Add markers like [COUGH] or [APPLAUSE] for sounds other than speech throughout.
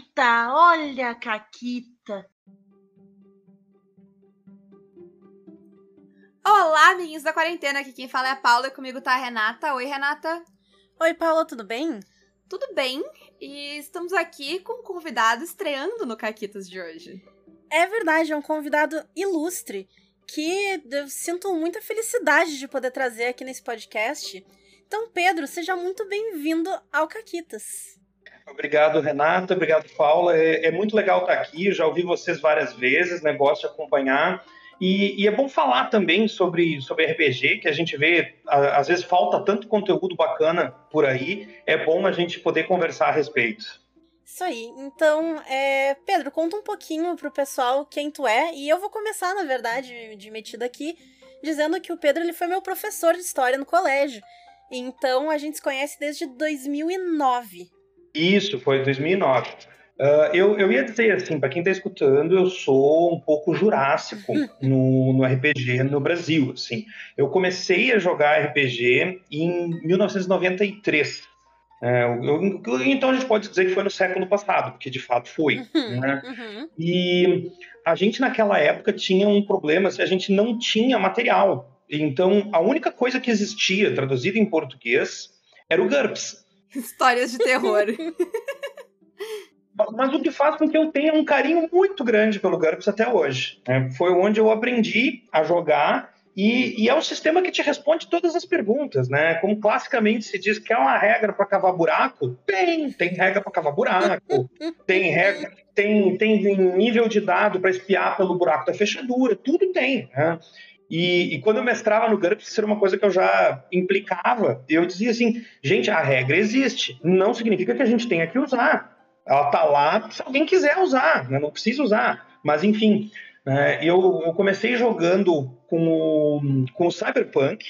Caquita, olha a Caquita. Olá, amiguinhos da quarentena, aqui quem fala é a Paula e comigo tá a Renata. Oi, Renata. Oi, Paula, tudo bem? Tudo bem, e estamos aqui com um convidado estreando no Caquitas de hoje. É verdade, é um convidado ilustre que eu sinto muita felicidade de poder trazer aqui nesse podcast. Então, Pedro, seja muito bem-vindo ao Caquitas. Obrigado, Renata. Obrigado, Paula. É, é, muito legal estar aqui. Já ouvi vocês várias vezes, né? Gosto de acompanhar. E, e, é bom falar também sobre, sobre RPG, que a gente vê, a, às vezes falta tanto conteúdo bacana por aí. É bom a gente poder conversar a respeito. Isso aí. Então, é, Pedro, conta um pouquinho pro pessoal quem tu é. E eu vou começar, na verdade, de metida aqui, dizendo que o Pedro ele foi meu professor de história no colégio. Então a gente se conhece desde 2009. Isso, foi 2009. Uh, ah, eu, eu ia dizer assim, para quem está escutando, eu sou um pouco jurássico [LAUGHS] no, no RPG no Brasil. Assim. Eu comecei a jogar RPG em 1993. É, eu, então a gente pode dizer que foi no século passado, porque de fato foi. Uhum, né? uhum. E a gente naquela época tinha um problema, se a gente não tinha material. Então, a única coisa que existia traduzida em português era o GURPS. Histórias de terror. [LAUGHS] Mas o que faz com que eu tenha um carinho muito grande pelo GURPS até hoje. Né? Foi onde eu aprendi a jogar e, e, é um sistema que te responde todas as perguntas, né? Como classicamente se diz que é uma regra para cavar buraco, tem, tem regra para cavar buraco, [LAUGHS] tem regra, tem, tem nível de dado para espiar pelo buraco da fechadura, tudo tem. Né? E, e, quando eu mestrava no GURPS, isso era uma coisa que eu já implicava. Eu dizia assim, gente, a regra existe. Não significa que a gente tenha que usar. Ela está lá se alguém quiser usar, né? não precisa usar. Mas, enfim, né? eu, eu, comecei jogando com o, com o Cyberpunk,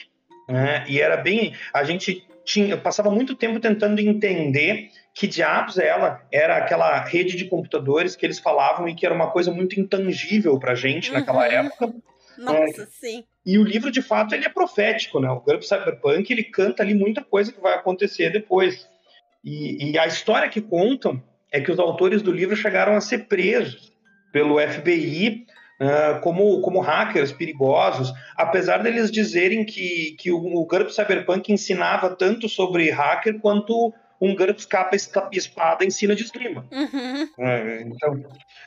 né? e era bem... A gente tinha, passava muito tempo tentando entender que diabos ela era aquela rede de computadores que eles falavam e que era uma coisa muito intangível para gente uhum. naquela época. Nossa, é, sim. E o livro, de fato, ele é profético, né? O Grampo Cyberpunk, ele canta ali muita coisa que vai acontecer depois. E, e, a história que contam é que os autores do livro chegaram a ser presos pelo FBI uh, ah, como, como hackers perigosos, apesar deles dizerem que, que o, o GURP Cyberpunk ensinava tanto sobre hacker quanto um GURPS capa espada em cima de esgrima. Uhum. É, então,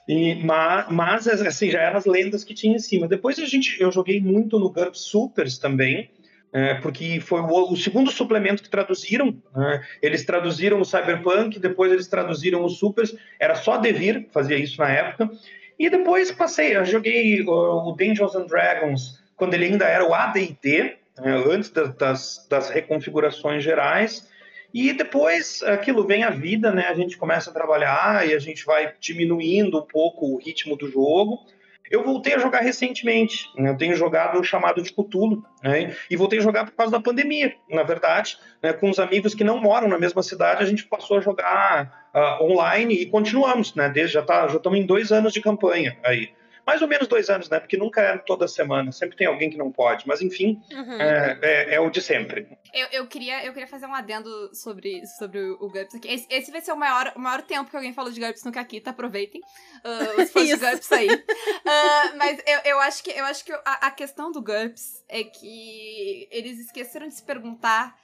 e, mas, mas, assim, já eram as lendas que tinha em cima. Depois a gente, eu joguei muito no GURPS Supers também, é, porque foi o, o, segundo suplemento que traduziram. Né? Eles traduziram o Cyberpunk, depois eles traduziram o Supers. Era só Devir fazia isso na época. E depois passei, eu joguei o, o Dungeons and Dragons quando ele ainda era o AD&D, né? antes das, das, das reconfigurações gerais. E depois aquilo vem a vida, né? A gente começa a trabalhar e a gente vai diminuindo um pouco o ritmo do jogo. Eu voltei a jogar recentemente. Né? Eu tenho jogado o chamado de Cthulhu, né? E voltei a jogar por causa da pandemia, na verdade. Né? Com os amigos que não moram na mesma cidade, a gente passou a jogar uh, online e continuamos, né? Desde já tá, já estamos em dois anos de campanha aí mais ou menos dois anos, né? Porque nunca é toda semana, sempre tem alguém que não pode, mas enfim, uhum. é, é, é, o de sempre. Eu, eu, queria, eu queria fazer um adendo sobre, sobre o GURPS aqui. Esse, esse vai ser o maior, o maior tempo que alguém falou de GURPS no Caquita, aproveitem uh, os fãs de [LAUGHS] GURPS aí. Uh, mas eu, eu acho que, eu acho que a, a questão do GURPS é que eles esqueceram de se perguntar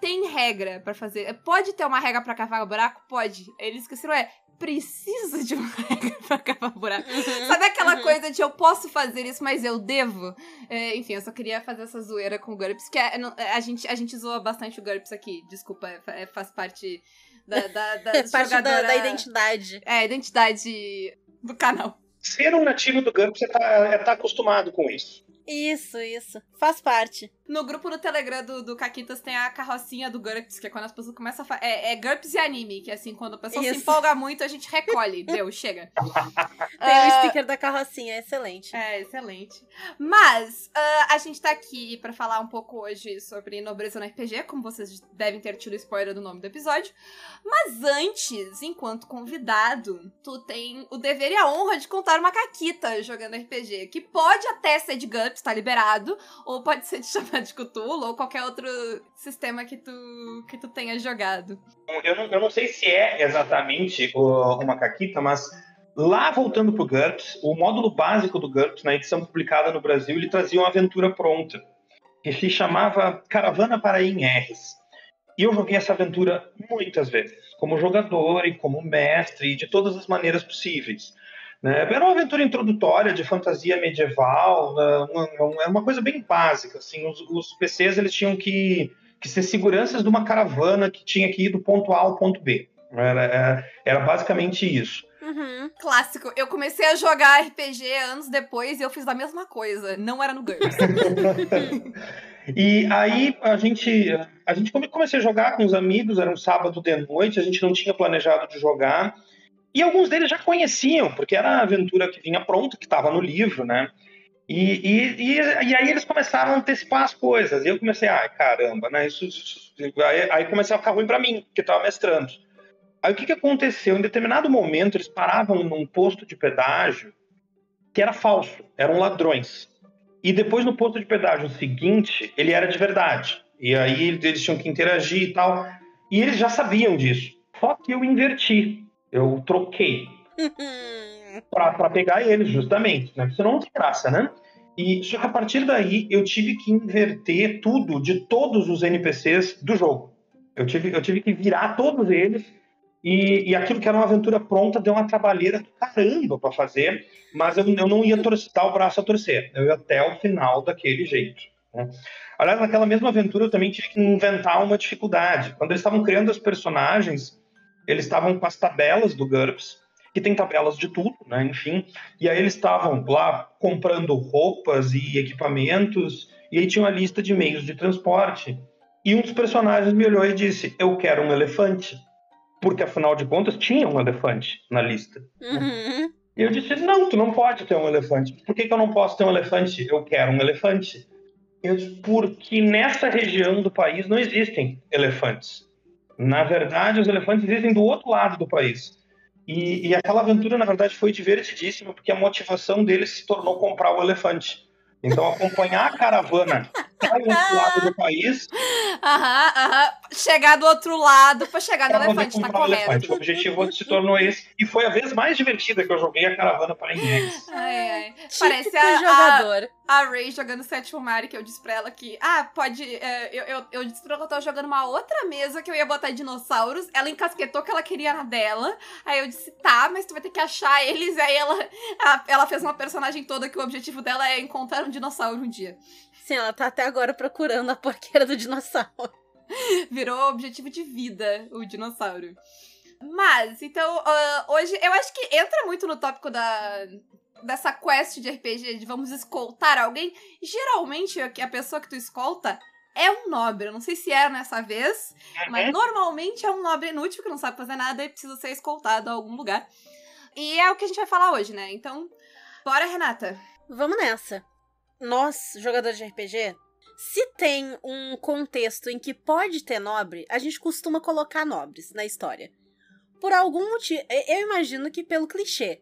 tem regra para fazer. Pode ter uma regra para cavar o buraco? Pode. Eles esqueceram, é, precisa de uma [LAUGHS] regra pra cavar buraco. Uhum, Sabe aquela uhum. coisa de eu posso fazer isso, mas eu devo? É, enfim, eu só queria fazer essa zoeira com o GURPS, que é, é a, gente, a gente zoa bastante o GURPS aqui. Desculpa, é, faz parte da, [LAUGHS] da, da parte jogadora... da, da, identidade. É, identidade do canal. Ser um nativo do GURPS é tá, é tá acostumado com isso. Isso, isso. Faz parte. No grupo do Telegram do, do Caquitas tem a carrocinha do GURPS, que é quando as pessoas começam a falar. É, é GURPS e anime, que é assim, quando a pessoa isso. se empolga muito, a gente recolhe. Deu, chega. [LAUGHS] tem uh, o sticker da carrocinha, é excelente. É, excelente. Mas, uh, a gente tá aqui para falar um pouco hoje sobre nobreza no RPG, como vocês devem ter tido spoiler do nome do episódio. Mas antes, enquanto convidado, tu tem o dever e a honra de contar uma caquita jogando RPG, que pode até ser de GURPS, tá liberado, ou pode ser de [LAUGHS] chamar [LAUGHS] de Cthulhu ou qualquer outro sistema que tu, que tu tenha jogado. Eu não, eu não sei se é exatamente o, uma caquita, mas lá voltando pro GURPS, o módulo básico do GURPS, na edição publicada no Brasil, ele trazia uma aventura pronta, que se chamava Caravana para em R's. E eu joguei essa aventura muitas vezes, como jogador e como mestre, de todas as maneiras possíveis. Né? Era uma aventura introdutória de fantasia medieval, né? uma, uma coisa bem básica. Assim, os, os PCs eles tinham que, que ser seguranças de uma caravana que tinha que ir do ponto A ao ponto B. Era, era, era basicamente isso. Uhum. Clássico. Eu comecei a jogar RPG anos depois e eu fiz a mesma coisa. Não era no GURPS. [LAUGHS] e aí a gente, a gente comecei a jogar com os amigos, era um sábado de noite, a gente não tinha planejado de jogar. E alguns deles já conheciam, porque era a aventura que vinha pronta, que estava no livro, né? E, e, e, e, aí eles começaram a antecipar as coisas. E eu comecei, ai, caramba, né? Isso, isso, aí, aí começou a ficar ruim para mim, que estava mestrando. Aí o que, que aconteceu? Em determinado momento, eles paravam num posto de pedágio que era falso, eram ladrões. E depois, no posto de pedágio seguinte, ele era de verdade. E aí eles tinham que interagir e tal. E eles já sabiam disso. Só que eu inverti. Eu troquei. [LAUGHS] para pegar eles, justamente. Né? Senão não tem graça, né? E só que a partir daí eu tive que inverter tudo de todos os NPCs do jogo. Eu tive, eu tive que virar todos eles e, e aquilo que era uma aventura pronta deu uma trabalheira do caramba para fazer, mas eu, eu não ia torcer, dar o braço a torcer, eu ia até o final daquele jeito. Né? Aliás, naquela mesma aventura eu também tive que inventar uma dificuldade. Quando eles estavam criando os personagens, eles estavam com as tabelas do GURPS, que tem tabelas de tudo, né? enfim, e aí eles estavam lá comprando roupas e equipamentos, e aí tinha uma lista de meios de transporte. E um dos personagens me olhou e disse: Eu quero um elefante porque afinal de contas tinha um elefante na lista. Uhum. E eu disse: não, tu não pode ter um elefante. Por que, que eu não posso ter um elefante? Eu quero um elefante. Eu disse: porque nessa região do país não existem elefantes. Na verdade, os elefantes existem do outro lado do país. E, e aquela aventura, na verdade, foi divertidíssima, porque a motivação deles se tornou comprar o elefante. Então, acompanhar a caravana para o outro lado do país. Aham, aham. Chegar do outro lado para chegar no elefante, tá correto. Elefante. O objetivo se tornou esse. E foi a vez mais divertida que eu joguei a caravana para Inês. Ai, ai. Parece a, jogador. A, a Ray jogando Sétimo Mario, que eu disse pra ela que, ah, pode. É, eu, eu, eu disse pra ela que eu tava jogando uma outra mesa que eu ia botar dinossauros. Ela encasquetou que ela queria na dela. Aí eu disse, tá, mas tu vai ter que achar eles. Aí ela, ela, ela fez uma personagem toda que o objetivo dela é encontrar um dinossauro um dia. Sim, ela tá até agora procurando a porqueira do dinossauro. [LAUGHS] Virou objetivo de vida o dinossauro. Mas, então, uh, hoje eu acho que entra muito no tópico da, dessa quest de RPG de vamos escoltar alguém. Geralmente, a pessoa que tu escolta é um nobre. Eu não sei se é nessa vez, mas normalmente é um nobre inútil que não sabe fazer nada e precisa ser escoltado a algum lugar. E é o que a gente vai falar hoje, né? Então, bora, Renata. Vamos nessa nós, jogadores de RPG, se tem um contexto em que pode ter nobre, a gente costuma colocar nobres na história. Por algum motivo, eu imagino que pelo clichê.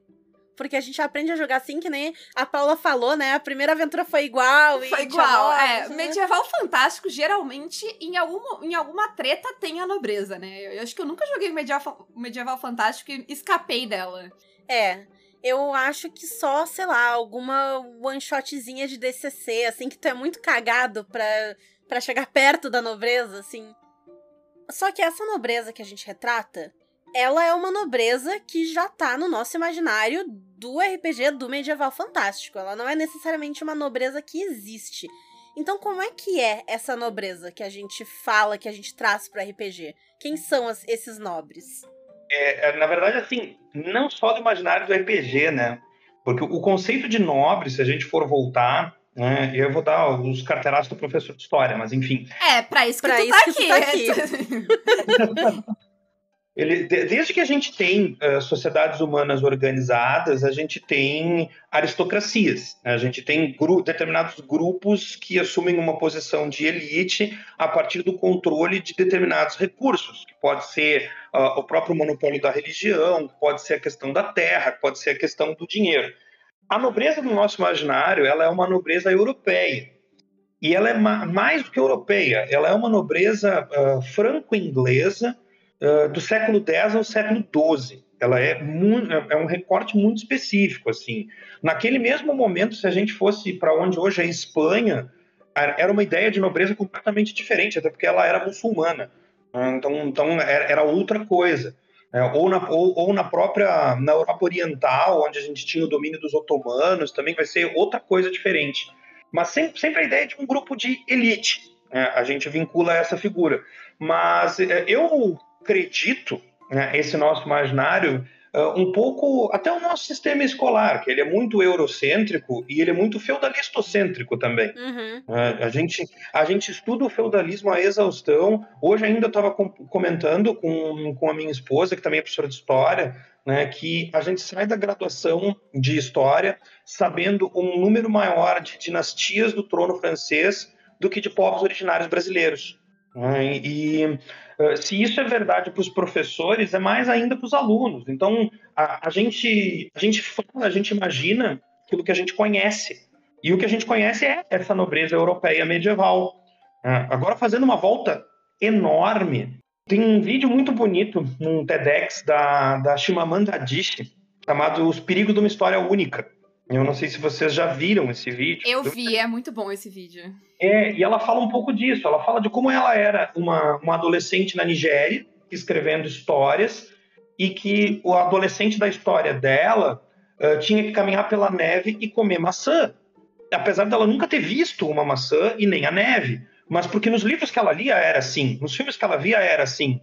Porque a gente aprende a jogar assim, que nem a Paula falou, né? A primeira aventura foi igual. Foi igual, é. Né? Medieval fantástico, geralmente, em alguma, em alguma treta tem a nobreza, né? Eu acho que eu nunca joguei medieval, medieval fantástico e escapei dela. É eu acho que só, sei lá, alguma one shotzinha de DCC, assim, que tu é muito cagado pra, pra chegar perto da nobreza, assim. Só que essa nobreza que a gente retrata, ela é uma nobreza que já tá no nosso imaginário do RPG do medieval fantástico. Ela não é necessariamente uma nobreza que existe. Então, como é que é essa nobreza que a gente fala, que a gente traz pro RPG? Quem são as, esses nobres? É, é, na verdade, assim, não só do imaginário do RPG, né? Porque o conceito de nobre, se a gente for voltar, né? Eu vou dar os carteiraços do professor de história, mas enfim. É, para isso que, pra tu, isso tá que aqui. tu tá [LAUGHS] aqui. [LAUGHS] Ele, desde que a gente tem uh, sociedades humanas organizadas, a gente tem aristocracias. Né? A gente tem gru determinados grupos que assumem uma posição de elite a partir do controle de determinados recursos, que pode ser uh, o próprio monopólio da religião, pode ser a questão da terra, pode ser a questão do dinheiro. A nobreza no nosso imaginário ela é uma nobreza europeia. e ela é ma mais do que europeia, ela é uma nobreza uh, franco-inglesa uh, do século X ao século XII. Ela é, muito, é um recorte muito específico, assim. Naquele mesmo momento, se a gente fosse para onde hoje é Espanha, era uma ideia de nobreza completamente diferente, até porque ela era muçulmana. Então, então era outra coisa. É, ou, na, ou, ou, na própria na Europa Oriental, onde a gente tinha o domínio dos otomanos, também vai ser outra coisa diferente. Mas sempre, sempre a ideia de um grupo de elite, né? a gente vincula essa figura. Mas é, eu acredito, né, esse nosso imaginário, uh, um pouco até o nosso sistema escolar, que ele é muito eurocêntrico e ele é muito feudalistocêntrico também. Uhum. Uh, a, gente, a gente estuda o feudalismo à exaustão. Hoje ainda estava com, comentando com, com a minha esposa, que também é professora de história, né, que a gente sai da graduação de história sabendo um número maior de dinastias do trono francês do que de povos originários brasileiros. Né? E se isso é verdade para os professores, é mais ainda para os alunos. Então, a, a, gente, a gente fala, a gente imagina aquilo que a gente conhece. E o que a gente conhece é essa nobreza europeia medieval. Uh, agora, fazendo uma volta enorme, tem um vídeo muito bonito num TEDx da, da Shimamanda Adichie, chamado Os Perigos de uma História Única. Eu não sei se vocês já viram esse vídeo. Eu vi, é muito bom esse vídeo. É, e ela fala um pouco disso. Ela fala de como ela era uma, uma adolescente na Nigéria, escrevendo histórias, e que o adolescente da história dela uh, tinha que caminhar pela neve e comer maçã. Apesar dela nunca ter visto uma maçã e nem a neve. Mas porque nos livros que ela lia era assim, nos filmes que ela via era assim.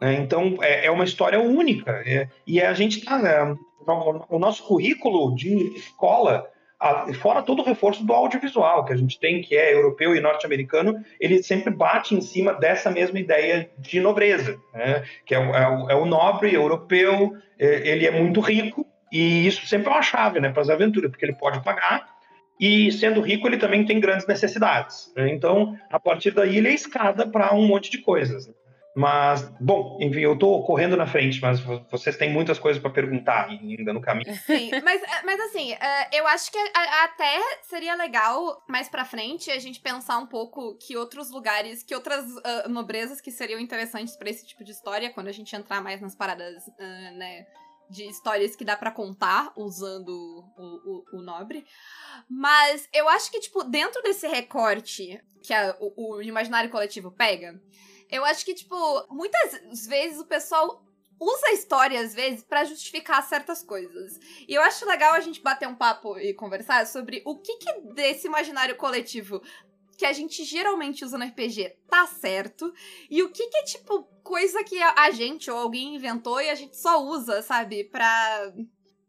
Né? Então é, é, uma história única. É, e a gente está. Né, o nosso currículo de escola, fora todo o reforço do audiovisual que a gente tem, que é europeu e norte-americano, ele sempre bate em cima dessa mesma ideia de nobreza, né? que é o, é, o, é nobre europeu, é, ele é muito rico, e isso sempre é uma chave né, para as aventuras, porque ele pode pagar, e sendo rico ele também tem grandes necessidades. Né? Então, a partir daí, ele é escada para um monte de coisas. Mas, bom, enfim, eu tô correndo na frente, mas vocês têm muitas coisas para perguntar ainda no caminho. [LAUGHS] Sim, mas, eh, mas assim, uh, eu acho que até seria legal mais pra frente a gente pensar um pouco que outros lugares, que outras uh, nobrezas que seriam interessantes para esse tipo de história, quando a gente entrar mais nas paradas, uh, né? de histórias que dá para contar usando o, o, o, nobre. Mas eu acho que, tipo, dentro desse recorte que a, o, o imaginário coletivo pega, eu acho que, tipo, muitas vezes o pessoal usa a história, às vezes, para justificar certas coisas. E eu acho legal a gente bater um papo e conversar sobre o que, que desse imaginário coletivo que a gente geralmente usa no RPG tá certo e o que, que é, tipo, coisa que a gente ou alguém inventou e a gente só usa, sabe, pra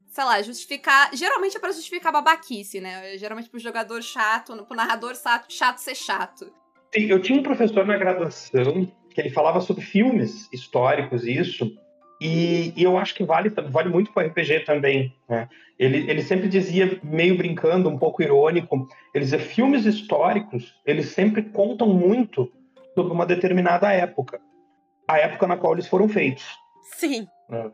sei lá, justificar. Geralmente é pra justificar babaquice, né? Geralmente pro jogador chato, pro narrador chato ser chato. Eu tinha um professor na graduação que ele falava sobre filmes históricos, isso, e, e eu acho que vale, vale muito para o RPG também. Né? Ele, ele sempre dizia, meio brincando, um pouco irônico, ele dizia, filmes históricos, eles sempre contam muito sobre uma determinada época. A época na qual eles foram feitos. Sim. Né?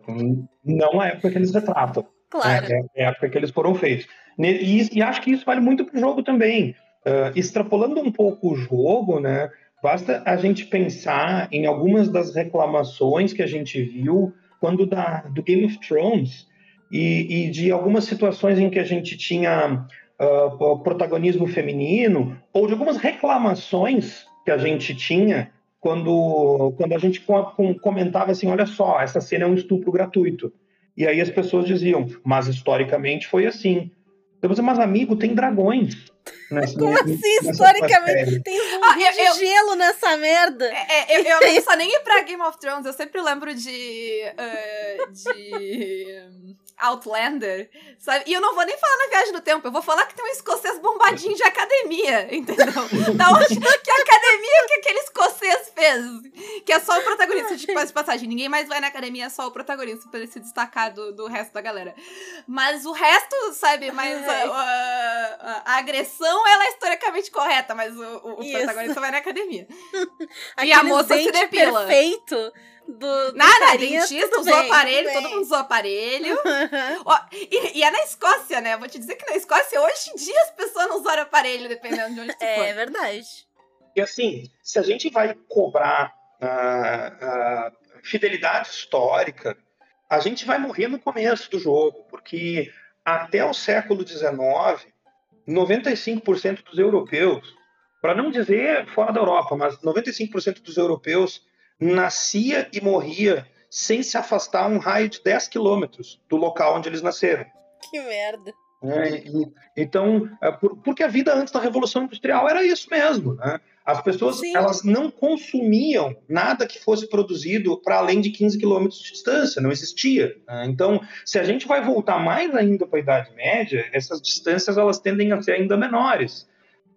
Não a época que eles retratam. Claro. É, é a época que eles foram feitos. E, e acho que isso vale muito para o jogo também. Uh, extrapolando um pouco o jogo, né? Basta a gente pensar em algumas das reclamações que a gente viu quando da, do Game of Thrones e, e de algumas situações em que a gente tinha uh, protagonismo feminino ou de algumas reclamações que a gente tinha quando, quando a gente comentava assim, olha só, essa cena é um estupro gratuito. E aí as pessoas diziam, mas historicamente foi assim. Eu vou dizer, mas amigo, tem dragões. Nessa, Como assim, historicamente? Tem um ah, eu, de gelo nessa merda. É, é, eu, eu [LAUGHS] não nem ir pra Game of Thrones, eu sempre lembro de. Uh, de. Outlander, sabe? E eu não vou nem falar na viagem do tempo, eu vou falar que tem um escocês bombadinho de academia, [LAUGHS] entendeu? da onde que academia que aquele escocês fez? Que é só o protagonista, de de passagem. Ninguém mais vai na academia, é só o protagonista pra ele se destacar do, do resto da galera. Mas o resto, sabe, mais a, a, a agressão direção ela é historicamente correta, mas o, o, o protagonista vai na academia. Aquele [LAUGHS] a moça se depila. perfeito do, do Nada, dentista usou bem, aparelho, todo mundo usou aparelho. [LAUGHS] Ó, e, e é na Escócia, né? Vou te dizer que na Escócia, hoje em dia, as pessoas não usam aparelho, dependendo de onde tu [LAUGHS] É for. verdade. E assim, se a gente vai cobrar ah, ah, fidelidade histórica, a gente vai morrer no começo do jogo, porque até o século XIX, 95% dos europeus, para não dizer fora da Europa, mas 95% dos europeus nascia e morria sem se afastar um raio de 10 quilômetros do local onde eles nasceram. Que merda. né? E- então, é, por- porque a vida antes da Revolução Industrial era isso mesmo. Né? As pessoas Sim. elas não consumiam nada que fosse produzido para além de 15 quilômetros de distância, não existia. né? Então, se a gente vai voltar mais ainda para a Idade Média, essas distâncias elas tendem a ser ainda menores.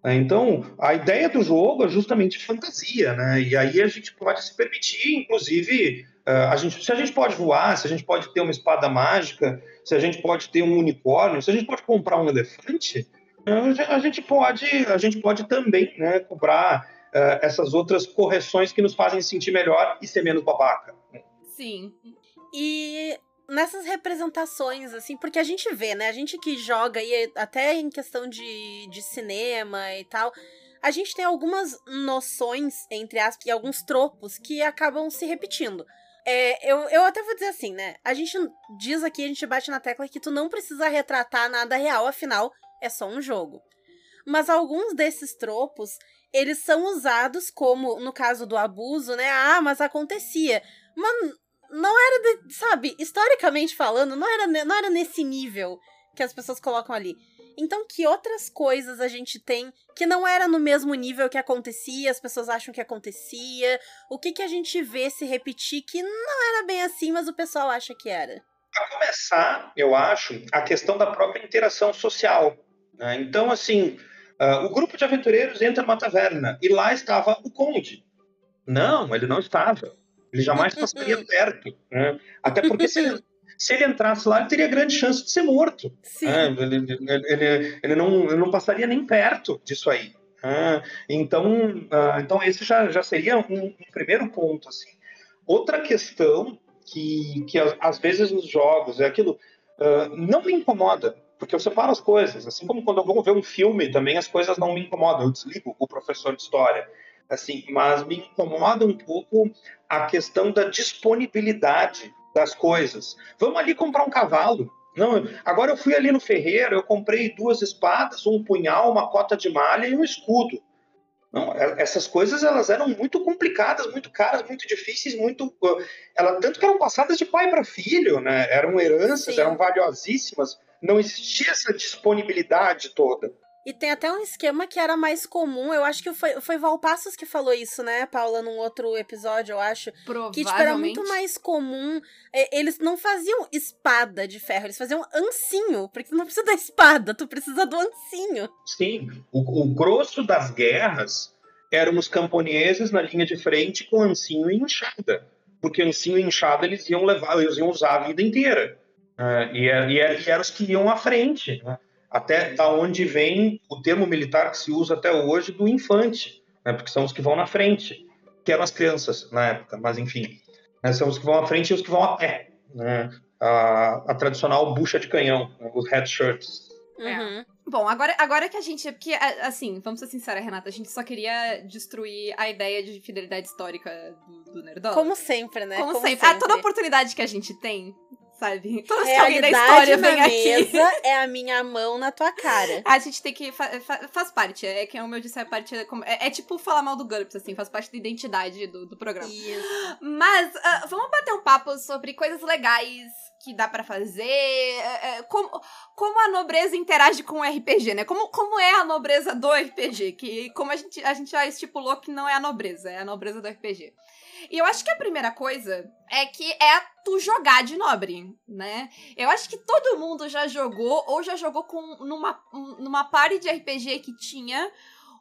Né? Então, a ideia do jogo é justamente fantasia, né? E aí a gente pode se permitir, inclusive, eh, a gente, se a gente pode voar, se a gente pode ter uma espada mágica, se a gente pode ter um unicórnio, se a gente pode comprar um elefante, eh, a gente pode, a gente pode também, né, cobrar eh, essas outras correções que nos fazem sentir melhor e ser menos babaca. Sim. E nessas representações, assim, porque a gente vê, né? A gente que joga, e até em questão de, de cinema e tal, a gente tem algumas noções, entre aspas, e alguns tropos que acabam se repetindo. É, eu, eu até vou dizer assim, né? A gente diz aqui, a gente bate na tecla que tu não precisa retratar nada real, afinal, é só um jogo. Mas alguns desses tropos, eles são usados como, no caso do abuso, né? Ah, mas acontecia. Mas não era, de- sabe, historicamente falando, não era, não era nesse nível que as pessoas colocam ali. Então, que outras coisas a gente tem que não era no mesmo nível que acontecia, as pessoas acham que acontecia? O que que a gente vê se repetir que não era bem assim, mas o pessoal acha que era? Para começar, eu acho, a questão da própria interação social. né? Então, assim, ah, o grupo de aventureiros entra numa taverna e lá estava o conde. Não, ele não estava. Ele jamais [LAUGHS] passaria perto. né? Até porque se ele, se ele entrasse lá, ele teria grande chance de ser morto. Né? Ele, ele, ele, não, ele não passaria nem perto disso aí. né? Então, ah, então esse já, já seria um, um primeiro ponto. Assim. Outra questão que, que às, vezes nos jogos é aquilo ah, não me incomoda porque eu separo as coisas assim como quando eu vou ver um filme também as coisas não me incomodam eu desligo o professor de história assim mas me incomoda um pouco a questão da disponibilidade das coisas vamos ali comprar um cavalo não agora eu fui ali no ferreiro eu comprei duas espadas um punhal uma cota de malha e um escudo não, é- essas coisas elas eram muito complicadas, muito caras, muito difíceis, muito uh, ela tanto que eram passadas de pai para filho, né? Eram heranças, Sim. eram valiosíssimas. Não existia essa disponibilidade toda. E tem até um esquema que era mais comum, eu acho que foi, foi Valpassos que falou isso, né, Paula, num outro episódio, eu acho. Que, Provavelmente. tipo, era muito mais comum. é, Eles não faziam espada de ferro, eles faziam ancinho. Porque tu não precisa da espada, tu precisa do ancinho. Sim, o, o grosso das guerras eram os camponeses na linha de frente com ancinho e enxada. Porque ancinho e enxada eles iam levar, eles iam usar a vida inteira. Ah, e, e, e eram os que iam à frente. né? Até da onde vem o termo militar que se usa até hoje do infante, né? porque são os que vão na frente, que eram as crianças na época, mas enfim. né? São os que vão à frente e os que vão a pé. Né? A, a tradicional bucha de canhão, né? os head shirts. É. Uhum. Bom, agora, agora que a gente. Porque, assim, vamos ser sinceros, Renata, a gente só queria destruir a ideia de fidelidade histórica do, do Nerdola. Como sempre, né? Como, sempre. A toda oportunidade que a gente tem, sabe? Toda que alguém da Realidade história vem aqui. mesa é a minha mão na tua cara. [LAUGHS] A gente tem que. Fa fa- faz parte. É que, como eu disse, é parte. É, é- é tipo falar mal do GURPS, assim, faz parte da identidade do, do programa. Isso. Mas ah, vamos bater um papo sobre coisas legais que dá pra fazer. é, é, como, como a nobreza interage com o RPG, né? Como, como é a nobreza do RPG? Que como a gente, a gente já estipulou que não é a nobreza, é a nobreza do RPG. E eu acho que a primeira coisa é que é tu jogar de nobre, né? Eu acho que todo mundo já jogou ou já jogou com numa, um- numa party de RPG que tinha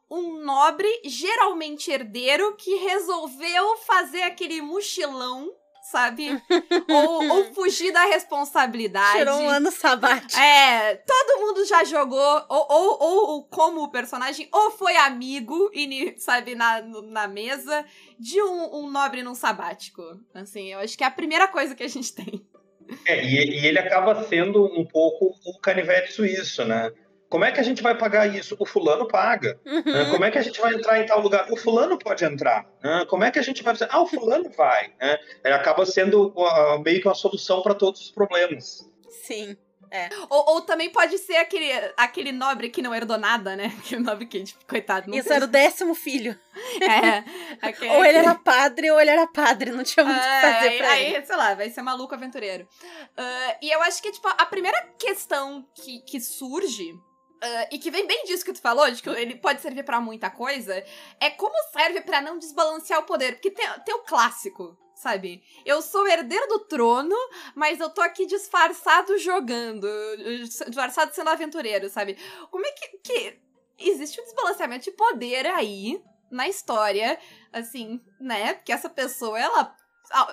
um nobre, geralmente herdeiro, que resolveu fazer aquele mochilão, sabe? [LAUGHS] ou, ou fugir da responsabilidade. Tirou um ano sabático. É, todo mundo já jogou, ou, ou, ou como personagem, ou foi amigo, e, sabe, na, na mesa, de um, um nobre num sabático. Assim, eu acho que é a primeira coisa que a gente tem. É, e, e ele acaba sendo um pouco o canivete suíço, né? Como é que a gente vai pagar isso? O fulano paga. Né? Uhum. Como é que a gente vai entrar em tal lugar? O fulano pode entrar. né? Como é que a gente vai fazer? Ah, o fulano vai. né? Ele acaba sendo uh, meio que uma solução para todos os problemas. Sim. Ou, ou também pode ser aquele, aquele nobre que não herdou nada, né? [LAUGHS] Aquele nobre que, tipo, coitado, não Isso tem- era o décimo filho. [LAUGHS] É, aquele, [LAUGHS] Ou ele era padre ou ele era padre. Não tinha muito o que É, fazer aí, pra aí, ele. sei lá, vai ser maluco aventureiro. Ah, e eu acho que, tipo, a primeira questão que, que surge. Ah, e que vem bem disso que tu falou, de que ele pode servir pra muita coisa, é como serve pra não desbalancear o poder. Porque tem, tem o clássico, sabe? Eu sou herdeiro do trono, mas eu tô aqui disfarçado jogando, disfarçado sendo aventureiro, sabe? Como é que, que existe um desbalanceamento de poder aí na história, assim, né? Porque essa pessoa, ela.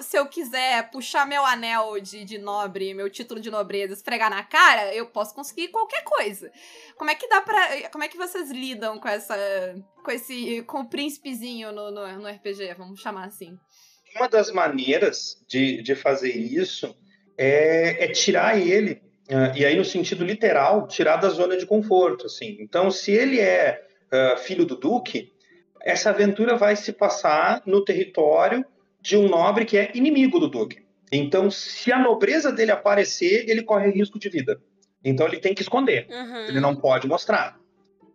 Se eu quiser puxar meu anel de, de nobre, meu título de nobreza, esfregar na cara, eu posso conseguir qualquer coisa. Como é que dá pra. Como é que vocês lidam com essa. com esse. com o príncipezinho no, no, no RPG, vamos chamar assim? Uma das maneiras de, de fazer isso é, é tirar ele, uh, e aí no sentido literal, tirar da zona de conforto. Assim. Então, se ele é uh, filho do duque, essa aventura vai se passar no território de um nobre que é inimigo do duque. Então, se a nobreza dele aparecer, ele corre risco de vida. Então, ele tem que esconder. Uhum. Ele não pode mostrar.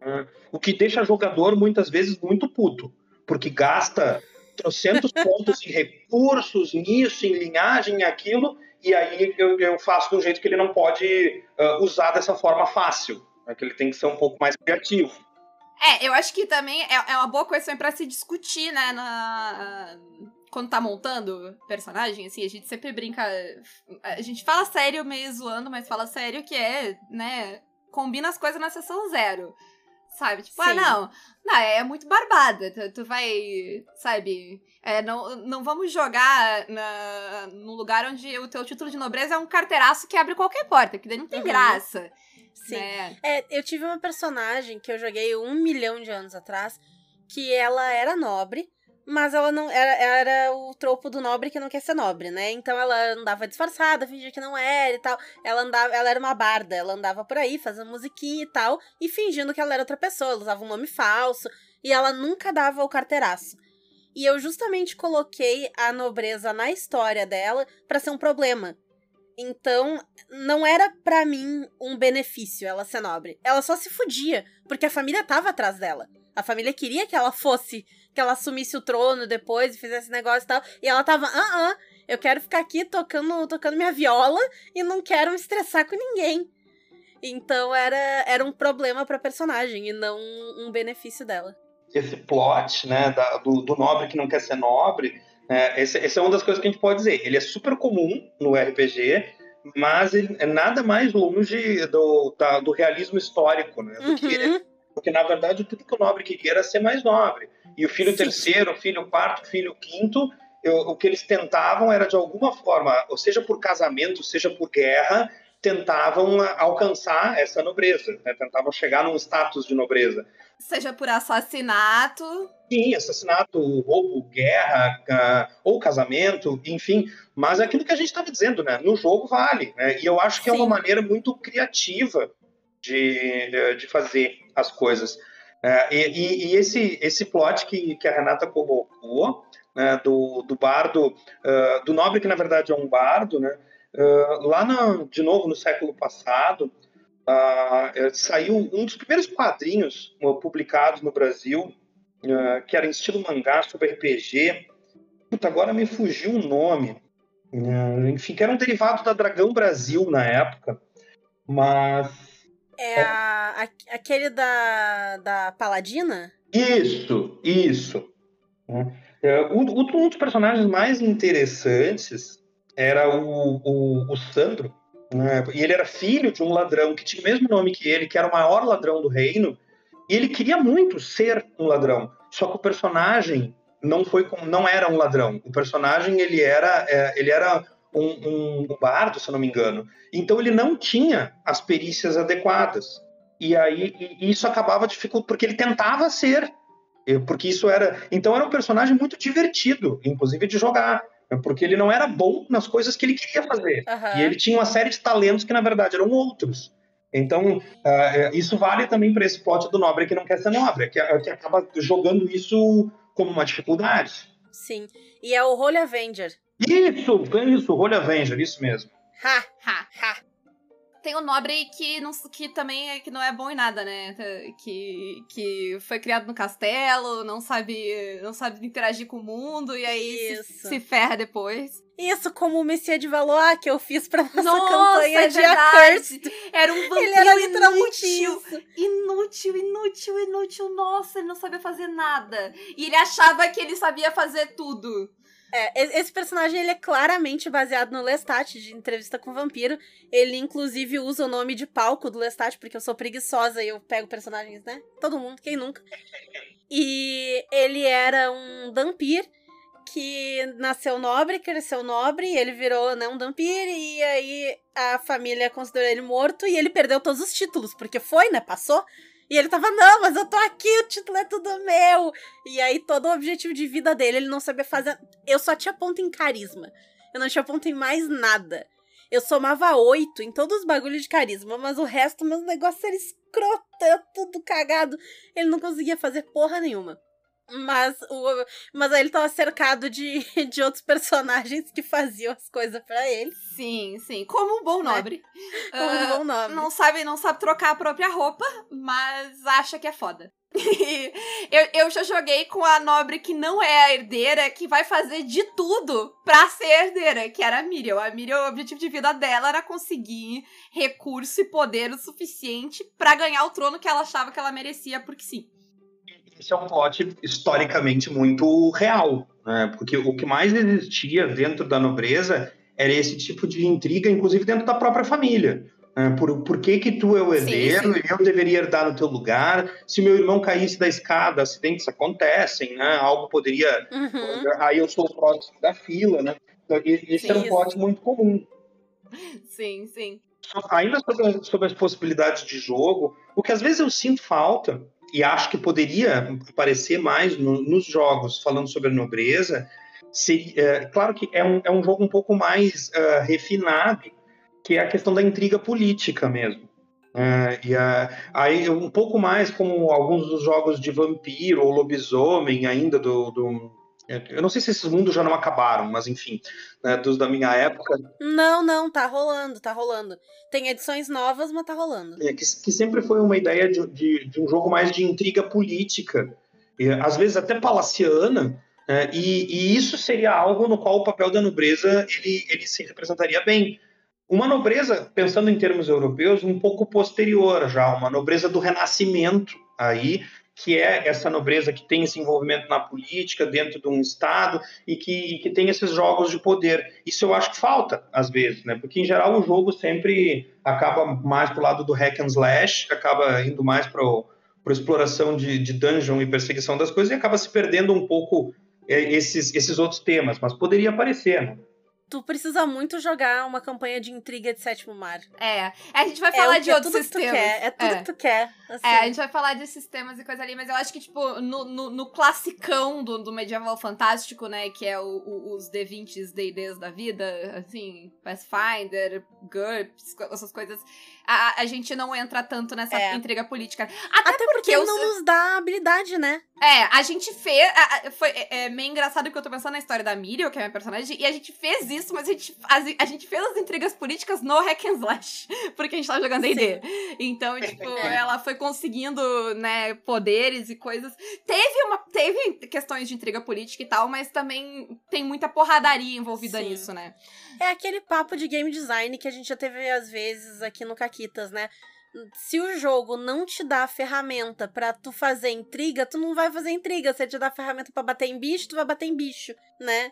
Uh, O que deixa o jogador, muitas vezes, muito puto. Porque gasta trocentos [LAUGHS] pontos em recursos, nisso, em linhagem, em aquilo, e aí eu, eu faço de um jeito que ele não pode uh, usar dessa forma fácil. Né? Que ele tem que ser um pouco mais criativo. É, eu acho que também é, é uma boa coisa também pra se discutir, né, na... Quando tá montando personagem, assim, a gente sempre brinca... A gente fala sério meio zoando, mas fala sério que é, né, combina as coisas na sessão zero. Sabe? Tipo, ah, Sim. não, não, é muito barbada. Tu, tu vai, sabe? É, não, não vamos jogar na, num lugar onde o teu título de nobreza é um carteiraço que abre qualquer porta, que daí não tem Uhum. graça. Sim. Né? É, eu tive uma personagem que eu joguei um milhão de anos atrás, que ela era nobre, mas ela não era, era o tropo do nobre que não quer ser nobre, né? Então ela andava disfarçada, fingia que não era e tal. Ela andava, ela era uma barda, ela andava por aí fazendo musiquinha e tal, e fingindo que ela era outra pessoa, ela usava um nome falso, e ela nunca dava o carteiraço. E eu justamente coloquei a nobreza na história dela pra ser um problema. Então, não era pra mim um benefício ela ser nobre. Ela só se fudia, porque a família tava atrás dela. A família queria que ela fosse, que ela assumisse o trono depois e fizesse negócio e tal. E ela tava, ah, ah, eu quero ficar aqui tocando, tocando minha viola e não quero me estressar com ninguém. Então era, era um problema pra personagem e não um benefício dela. Esse plot né, da- do, do nobre que não quer ser nobre, né, esse, esse é uma das coisas que a gente pode dizer. Ele é super comum no RPG, mas ele é nada mais longe do, da- do realismo histórico, né? Do que Uhum. Porque, na verdade, tudo que o nobre queria era ser mais nobre. E o filho Sim. terceiro, o filho quarto, o filho quinto, eu- o que eles tentavam era, de alguma forma, ou seja por casamento, seja por guerra, tentavam alcançar essa nobreza, né? tentavam chegar num status de nobreza. Seja por assassinato, Sim, assassinato, roubo, guerra, ou casamento, enfim. Mas é aquilo que a gente estava dizendo, né? No jogo vale. Né? E eu acho que é uma Sim. maneira muito criativa de- de fazer as coisas. É, e, e- esse, esse plot que, que a Renata colocou, né, do, do bardo, ah, do nobre que na verdade é um bardo, né? ah, lá de novo no século passado, eh, saiu um dos primeiros quadrinhos publicados no Brasil, que era em estilo mangá sobre RPG. Puta, agora me fugiu o nome. Enfim, que era um derivado da Dragão Brasil na época. Mas. É a, a- aquele da, da Paladina? Isso, isso. Né? É, um dos personagens mais interessantes era o, o, o Sandro. né? E ele era filho de um ladrão que tinha o mesmo nome que ele, que era o maior ladrão do reino. E ele queria muito ser um ladrão. Só que o personagem não foi com- não era um ladrão. O personagem ele era é, ele era um, um, bardo, se eu não me engano. Então ele não tinha as perícias adequadas. E aí e isso acabava dificultando, porque ele tentava ser. Porque isso era. Então era um personagem muito divertido, inclusive de jogar. Porque ele não era bom nas coisas que ele queria fazer. Aham. E ele tinha uma série de talentos que, na verdade, eram outros. Então, ah, isso vale também para esse plot do nobre que não quer ser nobre, que, que acaba jogando isso como uma dificuldade. Sim. E é o Holy Avenger. Isso, isso, Holy Avenger, isso mesmo. Ha! Ha. Ha! Tem o nobre que, não, que também é, que não é bom em nada, né? Que, que foi criado no castelo, não sabe, não sabe interagir com o mundo e aí se, Isso. se ferra depois. Isso como o Messias de Valois que eu fiz pra nossa Nossa, campanha é de. Accursed. Era um vampiro Ele era literalmente inútil. isso. Inútil, inútil, inútil. Nossa, ele não sabia fazer nada. E ele achava que ele sabia fazer tudo. É, esse personagem ele é claramente baseado no Lestat de Entrevista com o Vampiro. Ele inclusive usa o nome de palco do Lestat porque eu sou preguiçosa e eu pego personagens, né? Todo mundo, quem nunca. E ele era um Dampir que nasceu nobre, cresceu nobre, ele virou né, um Dampir, e aí a família considerou ele morto e ele perdeu todos os títulos, porque foi, né? Passou. E ele tava, não, mas eu tô aqui, o título é tudo meu. E aí todo o objetivo de vida dele, ele não sabia fazer. Eu só tinha ponto em carisma. Eu não tinha ponto em mais nada. Eu somava oito em todos os bagulhos de carisma, mas o resto, meus negócios era escroto, tudo cagado. Ele não conseguia fazer porra nenhuma. Mas, o, mas aí ele tava cercado de, [LAUGHS] de outros personagens que faziam as coisas pra ele. Sim, sim. Como um bom nobre. Como um Ah, bom nome. não sabe, não sabe trocar a própria roupa, mas acha que é foda. [LAUGHS] eu, eu já joguei com a nobre que não é a herdeira, que vai fazer de tudo pra ser herdeira, que era a Miriam. A Miriam, o objetivo de vida dela era conseguir recurso e poder o suficiente pra ganhar o trono que ela achava que ela merecia, porque sim. Esse é um plot historicamente muito real, né? Porque o que mais existia dentro da nobreza era esse tipo de intriga, inclusive dentro da própria família. né? Por, por que que tu é o Sim, herdeiro sim. e eu deveria herdar no teu lugar? Se meu irmão caísse da escada, acidentes acontecem, né? Algo poderia... Uhum. Aí eu sou o próximo da fila, né? Então, Esse era um Isso. plot muito comum. Sim, sim. ainda sobre, sobre as possibilidades de jogo, o que às vezes eu sinto falta, e acho que poderia aparecer mais no- nos jogos falando sobre a nobreza, é, claro que é um, é um jogo um pouco mais ah, refinado, que é a questão da intriga política mesmo. É, e aí um pouco mais como alguns dos jogos de vampiro ou lobisomem ainda do, do- eu não sei se esses mundos já não acabaram, mas enfim, né, dos da minha época, Não, não, tá rolando, tá rolando. Tem edições novas, mas tá rolando. É, que, que sempre foi uma ideia de, de, de um jogo mais de intriga política, e, às vezes até palaciana, né, e, e isso seria algo no qual o papel da nobreza ele, ele se representaria bem. Uma nobreza, pensando em termos europeus, um pouco posterior já, uma nobreza do Renascimento aí, que é essa nobreza que tem esse envolvimento na política dentro de um estado e que, e que tem esses jogos de poder. Isso eu acho que falta às vezes, né? Porque em geral o jogo sempre acaba mais pro lado do hack and slash, acaba indo mais para para exploração de, de dungeon e perseguição das coisas e acaba se perdendo um pouco é, esses, esses outros temas, mas poderia aparecer, né? Tu precisa muito jogar uma campanha de intriga de sétimo mar. É. A gente vai é falar o de é outros tudo que tu sistemas. quer. É tudo É. que tu quer. assim. É, a gente vai falar de sistemas e coisa ali, mas eu acho que, tipo, no, no, no classicão do, do medieval fantástico, né, que é o, o- os D20s, D&Ds da vida, assim, Pathfinder, GURPS, essas coisas, a, a gente não entra tanto nessa É. intriga política. Até, Até porque eu não nos dá habilidade, né? É, a gente fez. a- a- foi é, é meio engraçado que eu tô pensando na história da Miriam, que é a minha personagem, e a gente fez isso, mas a gente, a, a gente fez as intrigas políticas no Hack and Slash, [LAUGHS] porque a gente tava jogando D&D. Então, tipo, ela foi conseguindo, né, poderes e coisas. Teve uma. Teve questões de intriga política e tal, mas também tem muita porradaria envolvida Sim. nisso, né? É aquele papo de game design que a gente já teve às vezes aqui no Né? Se o jogo não te dá a ferramenta pra tu fazer intriga, tu não vai fazer intriga. Se ele te dá a ferramenta pra bater em bicho, tu vai bater em bicho, né?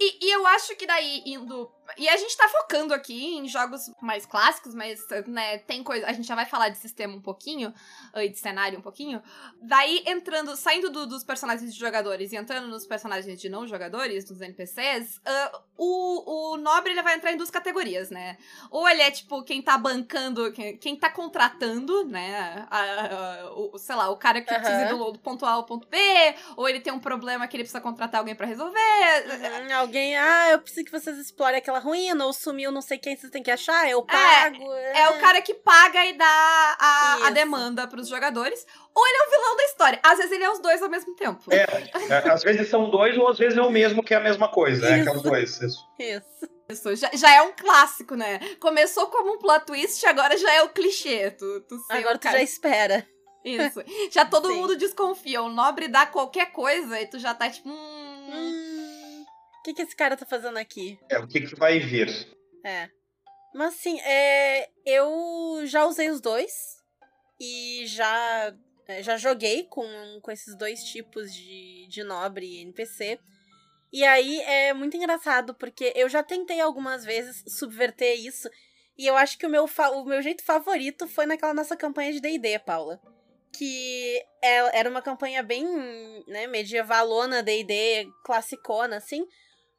E, e, eu acho que daí, indo. E a gente tá focando aqui em jogos mais clássicos, mas, né, tem coisa. A gente já vai falar de sistema um pouquinho, e de cenário um pouquinho. Daí, entrando, saindo do, dos personagens de jogadores e entrando nos personagens de não jogadores, dos NPCs, uh, o, o nobre ele vai entrar em duas categorias, né? Ou ele é, tipo, quem tá bancando, quem, quem tá contratando, né? A, a, o, sei lá, o cara que uhum. precisa do, do, ponto A ao ponto B, ou ele tem um problema que ele precisa contratar alguém para resolver. Uhum, alguém, ah, eu preciso que vocês explorem aquela ruína, ou sumiu não sei quem vocês têm que achar, eu pago. É, é o cara que paga e dá a, a demanda pros jogadores. Ou ele é o vilão da história. Às vezes ele é os dois ao mesmo tempo. É, é às vezes são dois, ou às vezes é o mesmo que é a mesma coisa. Isso. É, que é os dois. Isso. Isso. Isso, já, já é um clássico, né? Começou como um plot twist, agora já é o clichê. Tu, tu agora tu cara... já espera. Isso. Já todo mundo desconfia. O nobre dá qualquer coisa e tu já tá tipo. Hum que, que esse cara tá fazendo aqui? É, o que, que vai vir. É. Mas assim, é, eu já usei os dois e já, é, já joguei com, com esses dois tipos de, de nobre e NPC. E aí é muito engraçado, porque eu já tentei algumas vezes subverter isso. E eu acho que o meu, o meu jeito favorito foi naquela nossa campanha de DD, Paula. Que é, era uma campanha bem né, medievalona, DD, classicona, assim.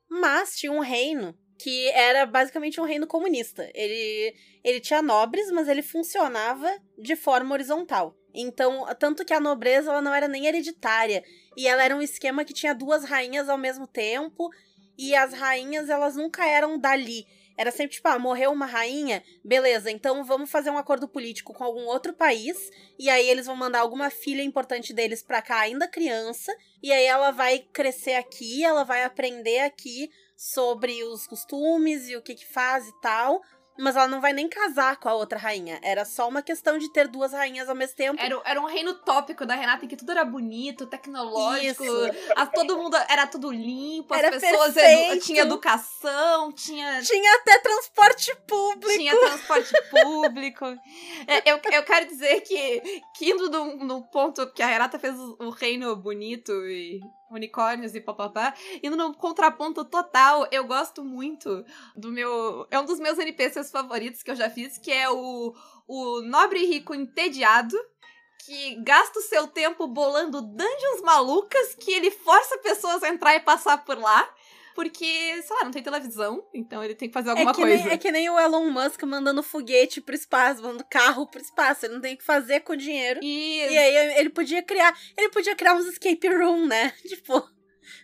Mas tinha um reino que era basicamente um reino comunista. Ele, ele tinha nobres, mas ele funcionava de forma horizontal. Então, tanto que a nobreza ela não era nem hereditária. E ela era um esquema que tinha duas rainhas ao mesmo tempo. E as rainhas, elas nunca eram dali. Era sempre tipo, ah, morreu uma rainha, beleza, então vamos fazer um acordo político com algum outro país, e aí eles vão mandar alguma filha importante deles pra cá, ainda criança, e aí ela vai crescer aqui, ela vai aprender aqui sobre os costumes e o que que faz e tal, mas ela não vai nem casar com a outra rainha. Era só uma questão de ter duas rainhas ao mesmo tempo. Era, era um reino tópico da Renata em que tudo era bonito, tecnológico. A, todo mundo era tudo limpo, as era pessoas edu, tinha educação, tinha. Tinha até transporte público. Tinha transporte [LAUGHS] público. é, eu, eu quero dizer que, que indo no, no ponto que a Renata fez o, o reino bonito e unicórnios e papapá. Indo no contraponto total, eu gosto muito do meu. É um dos meus NPCs favoritos que eu já fiz, que é o, o nobre rico entediado. Que gasta o seu tempo bolando dungeons malucas que ele força pessoas a entrar e passar por lá porque, sei lá, não tem televisão, então ele tem que fazer alguma é que coisa. Nem, é que nem o Elon Musk mandando foguete pro espaço, mandando carro pro espaço. Ele não tem o que fazer com o dinheiro. Isso. E aí ele podia criar. Ele podia criar uns escape room, né? [LAUGHS] Tipo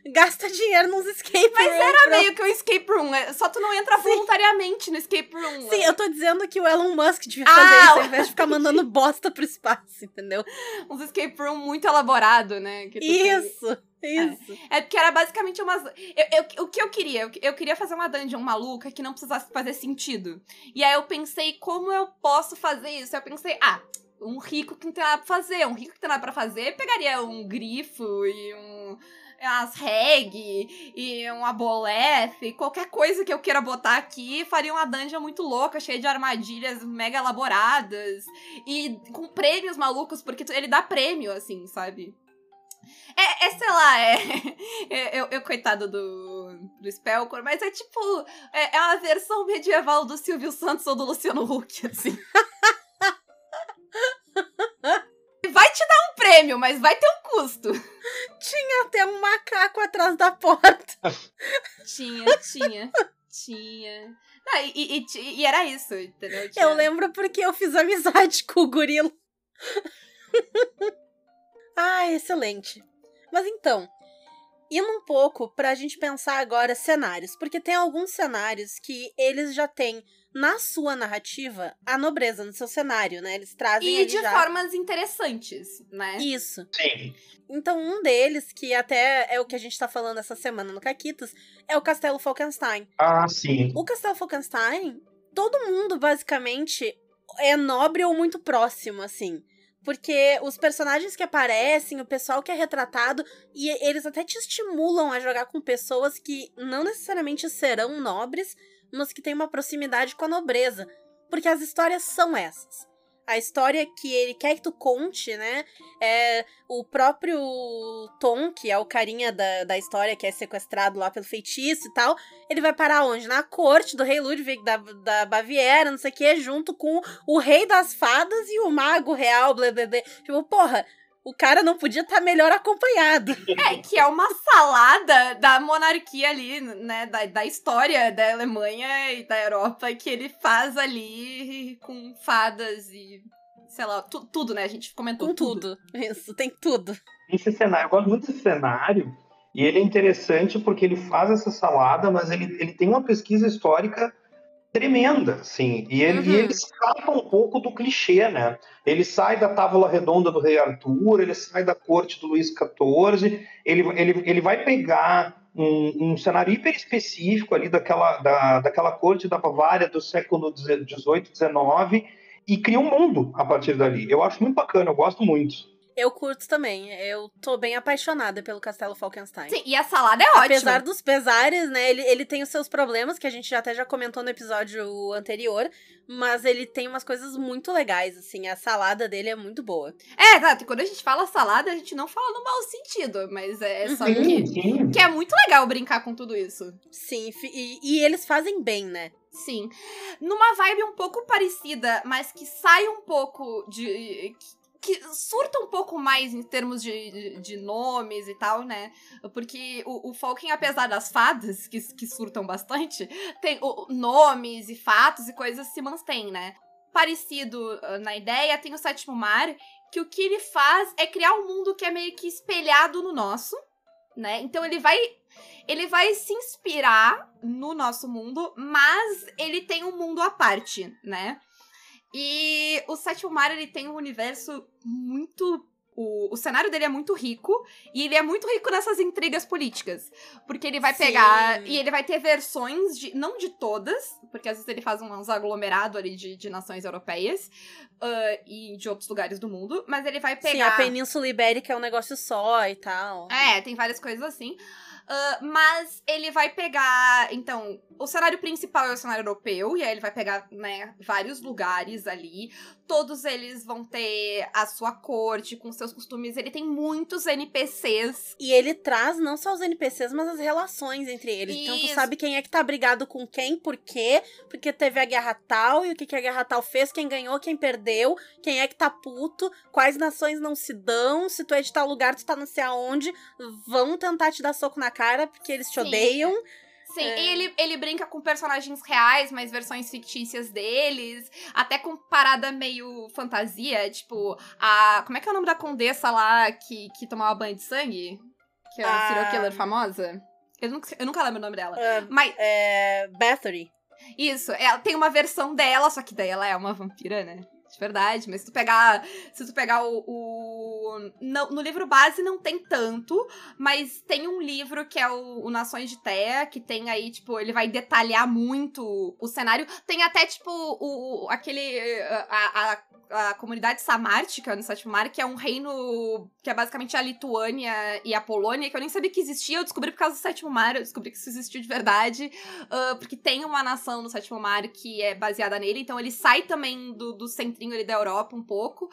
gasta dinheiro nos escape Mas room. Mas era pra... meio que um escape room. É, só tu não entra Sim. voluntariamente no escape room. Sim, né? eu tô dizendo que o Elon Musk devia fazer ah, isso, ao invés de ficar mandando [LAUGHS] bosta pro espaço, entendeu? Uns escape room muito elaborado, né? isso. Tem... Isso. É, é porque era basicamente umas. Eu, eu, o que eu queria? Eu, eu, queria fazer uma dungeon maluca que não precisasse fazer sentido. E aí eu pensei, como eu posso fazer isso? Eu pensei, ah, um rico que não tem nada pra fazer. Um rico que não tem nada pra fazer pegaria um grifo e um. As reg e um abolef, qualquer coisa que eu queira botar aqui, faria uma dungeon muito louca, cheia de armadilhas mega elaboradas e com prêmios malucos, porque ele dá prêmio, assim, sabe? É, é, sei lá, é. [LAUGHS] é eu, eu, coitado do, do Spellcore, mas é tipo. É, é uma versão medieval do Silvio Santos ou do Luciano Huck, assim. [LAUGHS] prêmio, mas vai ter um custo. Tinha até um macaco atrás da porta. [LAUGHS] tinha, tinha. Tinha. Não, e, e, e, era isso, entendeu? Tinha... Eu lembro porque eu fiz amizade com o gorila. [LAUGHS] ah, excelente. Mas então, indo um pouco pra gente pensar agora cenários, porque tem alguns cenários que eles já têm na sua narrativa a nobreza no seu cenário, né? Eles trazem e de já... formas interessantes, né? Isso. Sim. Então, um deles, que até é o que a gente tá falando essa semana no Caquitos, é o Castelo Falkenstein. Ah, sim. O Castelo Falkenstein, todo mundo basicamente é nobre ou muito próximo, assim. Porque os personagens que aparecem, o pessoal que é retratado, e eles até te estimulam a jogar com pessoas que não necessariamente serão nobres, mas que têm uma proximidade com a nobreza. Porque as histórias são essas. A história que ele quer que tu conte, né? É o próprio Tom, que é o carinha da, da história, que é sequestrado lá pelo feitiço e tal. Ele vai parar onde? Na corte do rei Ludwig da, da Baviera, não sei o que, junto com o rei das fadas e o mago real, blá blá blá. Tipo, porra, o cara não podia estar tá melhor acompanhado. É, que é uma salada da monarquia ali, né? Da, da história da Alemanha e da Europa que ele faz ali com fadas e. Sei lá, tu, tudo, né? A gente comentou com tudo. tudo. Isso, tem tudo. Esse cenário, eu gosto muito desse cenário. E ele é interessante porque ele faz essa salada, mas ele, ele tem uma pesquisa histórica tremenda, sim. E ele, uhum. e ele escapa um pouco do clichê, né? Ele sai da tábua redonda do rei Arthur, ele sai da corte do Luís XIV, ele, ele, ele vai pegar um, um cenário hiper específico ali daquela, da, daquela corte da Bavária do século XVIII, XIX e cria um mundo a partir dali. Eu acho muito bacana, eu gosto muito. Eu curto também. Eu tô bem apaixonada pelo Castelo Falkenstein. Sim, e a salada é ótima. Apesar dos pesares, né? Ele, ele tem os seus problemas, que a gente até já comentou no episódio anterior. Mas ele tem umas coisas muito legais, assim. A salada dele é muito boa. É, exato. Quando a gente fala salada, a gente não fala no mau sentido. Mas é só que, que é muito legal brincar com tudo isso. Sim, e, e eles fazem bem, né? Sim. Numa vibe um pouco parecida, mas que sai um pouco de que surta um pouco mais em termos de, de, de nomes e tal, né? Porque o, o apesar das fadas, que, que surtam bastante, tem o, nomes e fatos e coisas se mantém, né? Parecido uh, na ideia, tem o Sétimo Mar, que o que ele faz é criar um mundo que é meio que espelhado no nosso, né? Então ele vai ele vai se inspirar no nosso mundo, mas ele tem um mundo à parte, né? E o Sétimo Mar, ele tem um universo muito o, o cenário dele é muito rico e ele é muito rico nessas intrigas políticas. Porque ele vai Sim. pegar. E ele vai ter versões de. Não de todas, porque às vezes ele faz uns aglomerados ali de, de nações europeias uh, e de outros lugares do mundo. Mas ele vai pegar. Sim, a Península Ibérica é um negócio só e tal. É, tem várias coisas assim. Uh, mas ele vai pegar. Então, o cenário principal é o cenário europeu, e aí ele vai pegar, né, vários lugares ali. Todos eles vão ter a sua corte, com seus costumes. Ele tem muitos NPCs. E ele traz não só os NPCs, mas as relações entre eles. Isso. Então tu sabe quem é que tá brigado com quem, por quê, porque teve a guerra tal, e o que, que a guerra tal fez, quem ganhou, quem perdeu, quem é que tá puto, quais nações não se dão, se tu é de tal lugar, tu tá não sei aonde, vão tentar te dar soco na cara porque eles te Sim. odeiam. Sim, é. e ele, ele brinca com personagens reais, mas versões fictícias deles, até com parada meio fantasia, tipo, a. Como é que é o nome da condessa lá que, que tomava banho de sangue? Que é a ah. serial killer famosa? Eu nunca, eu nunca lembro o nome dela. Uh, mas. É. Bathory. Isso, ela tem uma versão dela, só que daí ela é uma vampira, né? De verdade, mas se tu pegar. Se tu pegar o. o no, no, livro base não tem tanto, mas tem um livro que é o, o Nações de Terra, que tem aí, tipo, ele vai detalhar muito o cenário. Tem até, tipo, o, aquele. A, a, a comunidade samártica no sétimo mar, que é um reino que é basicamente a Lituânia e a Polônia, que eu nem sabia que existia, eu descobri por causa do sétimo mar, eu descobri que isso existiu de verdade, uh, porque tem uma nação no sétimo mar que é baseada nele, então ele sai também do, do ali da Europa um pouco.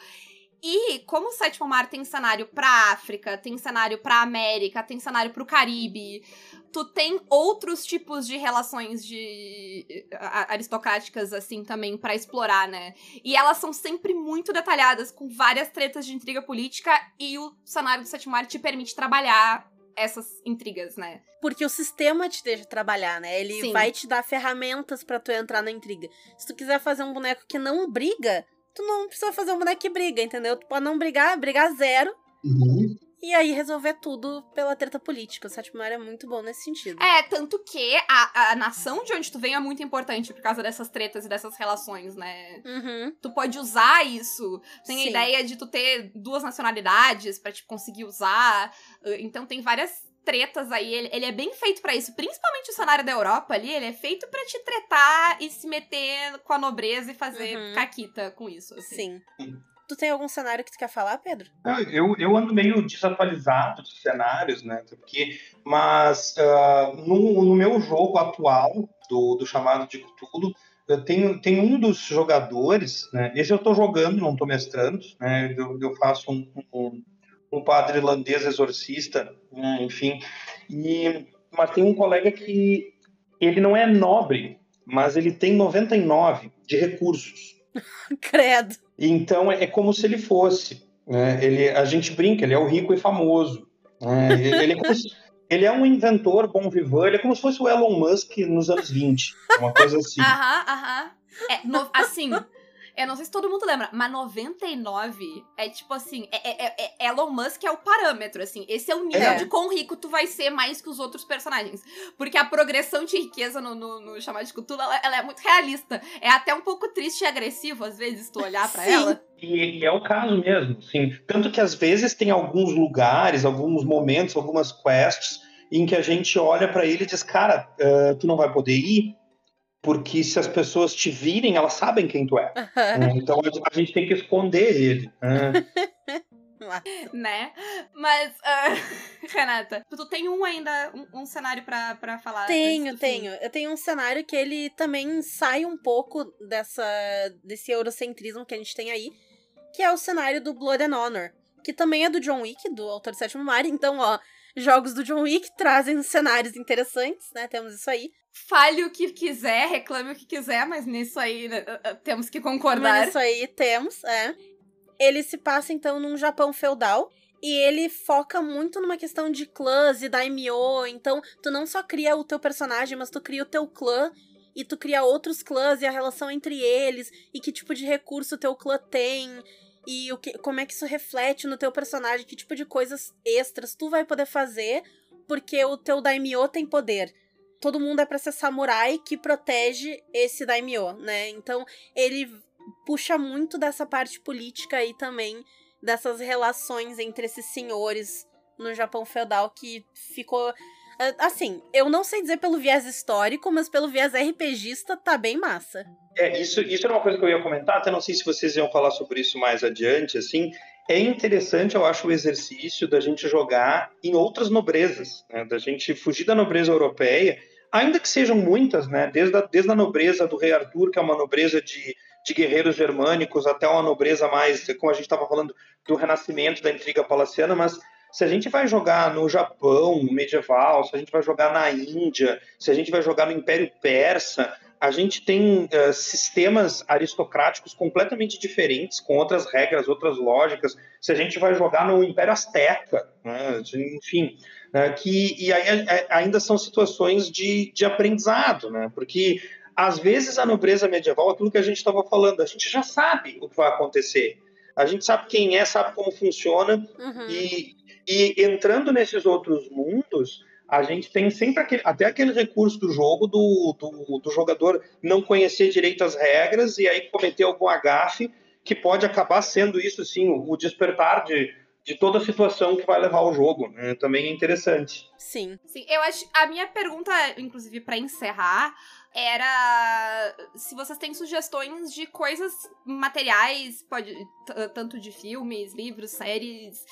E como o Sétimo Mar tem cenário pra África, tem cenário pra América, tem cenário pro Caribe, tu tem outros tipos de relações de aristocráticas assim também para explorar, né? E elas são sempre muito detalhadas, com várias tretas de intriga política, e o cenário do Sétimo Mar te permite trabalhar essas intrigas, né? Porque o sistema te deixa trabalhar, né? Ele Sim. vai te dar ferramentas para tu entrar na intriga. Se tu quiser fazer um boneco que não briga, tu não precisa fazer um boneco que briga, entendeu? Tu pode não brigar, brigar zero. Uhum. E aí resolver tudo pela treta política. O sétimo mar é muito bom nesse sentido. É, tanto que a, a nação de onde tu vem é muito importante por causa dessas tretas e dessas relações, né? Uhum. Tu pode usar isso. Tem Sim. a ideia de tu ter duas nacionalidades para tipo, conseguir usar. Então tem várias tretas aí, ele, ele é bem feito para isso, principalmente o cenário da Europa ali, ele é feito para te tretar e se meter com a nobreza e fazer uhum. caquita com isso. Assim. Sim. Tu tem algum cenário que tu quer falar, Pedro? Eu, eu ando meio desatualizado de cenários, né? Porque, mas uh, no, no meu jogo atual, do, do chamado de Cthulhu, tem, tem um dos jogadores, né? Esse eu estou jogando, não estou mestrando, né? Eu, eu faço um, um, um, padre irlandês exorcista, né? enfim. E, mas tem um colega que ele não é nobre, mas ele tem 99 de recursos. [LAUGHS] Credo. Então é, é como se ele fosse. Né? Ele, a gente brinca, ele é o rico e famoso. Né? Ele, é como se, [LAUGHS] ele é um inventor bom vivant, ele é como se fosse o Elon Musk nos anos 20, uma coisa assim. Aham, aham. É, no, assim, eu não sei se todo mundo lembra, mas 99 é tipo assim, é, é, é, é Elon Musk é o parâmetro, assim. Esse é o nível é. de quão rico tu vai ser mais que os outros personagens. Porque a progressão de riqueza no, no, no chamado de Cthulhu, ela, ela, é muito realista. É até um pouco triste e agressivo, às vezes, tu olhar para ela. E, e, é o caso mesmo, sim. Tanto que às vezes tem alguns lugares, alguns momentos, algumas quests em que a gente olha para ele e diz, cara, uh, tu não vai poder ir, porque se as pessoas te virem, elas sabem quem tu é. Uhum. Então a gente tem que esconder ele. né? [LAUGHS] Mas, uh, [LAUGHS] Renata, tu tem um ainda, um, um cenário pra, pra falar? Tenho, tenho. Eu tenho um cenário que ele também sai um pouco dessa, desse eurocentrismo que a gente tem aí, que é o cenário do Blood and Honor, que também é do John Wick, do autor do Sétimo Mar. Então, ó, jogos do John Wick trazem cenários interessantes, né? Temos isso aí. Fale o que quiser, reclame o que quiser, mas nisso aí uh, uh, temos que concordar. Mas nisso aí temos, é. Ele se passa então num Japão feudal e ele foca muito numa questão de clãs e daimyo. Então, tu não só cria o teu personagem, mas tu cria o teu clã e tu cria outros clãs e a relação entre eles e que tipo de recurso o teu clã tem e o que, como é que isso reflete no teu personagem, que tipo de coisas extras tu vai poder fazer, porque o teu daimyo tem poder. Todo mundo é para ser samurai que protege esse daimyo, né? Então ele puxa muito dessa parte política aí também, dessas relações entre esses senhores no Japão feudal que ficou Assim, eu não sei dizer pelo viés histórico, mas pelo viés RPGista tá bem massa. É, isso, isso era uma coisa que eu ia comentar, até não sei se vocês iam falar sobre isso mais adiante, assim. É interessante, eu acho, o exercício da gente jogar em outras nobrezas, né? da gente fugir da nobreza europeia, ainda que sejam muitas, né? Desde a, desde a nobreza do rei Arthur, que é uma nobreza de, de guerreiros germânicos, até uma nobreza mais, como a gente estava falando, do renascimento da intriga palaciana, mas se a gente vai jogar no Japão medieval, se a gente vai jogar na Índia, se a gente vai jogar no Império Persa, a gente tem uh, sistemas aristocráticos completamente diferentes, com outras regras, outras lógicas. Se a gente vai jogar no Império Azteca, né, enfim, uh, que, e aí uh, ainda são situações de, de aprendizado, né, porque às vezes a nobreza medieval, aquilo que a gente estava falando, a gente já sabe o que vai acontecer. A gente sabe quem é, sabe como funciona, uhum. e, e entrando nesses outros mundos, a gente tem sempre aquele, até aquele recurso do jogo do, do, do, jogador não conhecer direito as regras e aí cometer algum agafe que pode acabar sendo isso, assim, o despertar de, de toda a situação que vai levar ao jogo. Né? Também é interessante. Sim. Sim, eu acho. A minha pergunta, inclusive, para encerrar, era se vocês têm sugestões de coisas materiais, pode tanto de filmes, livros, séries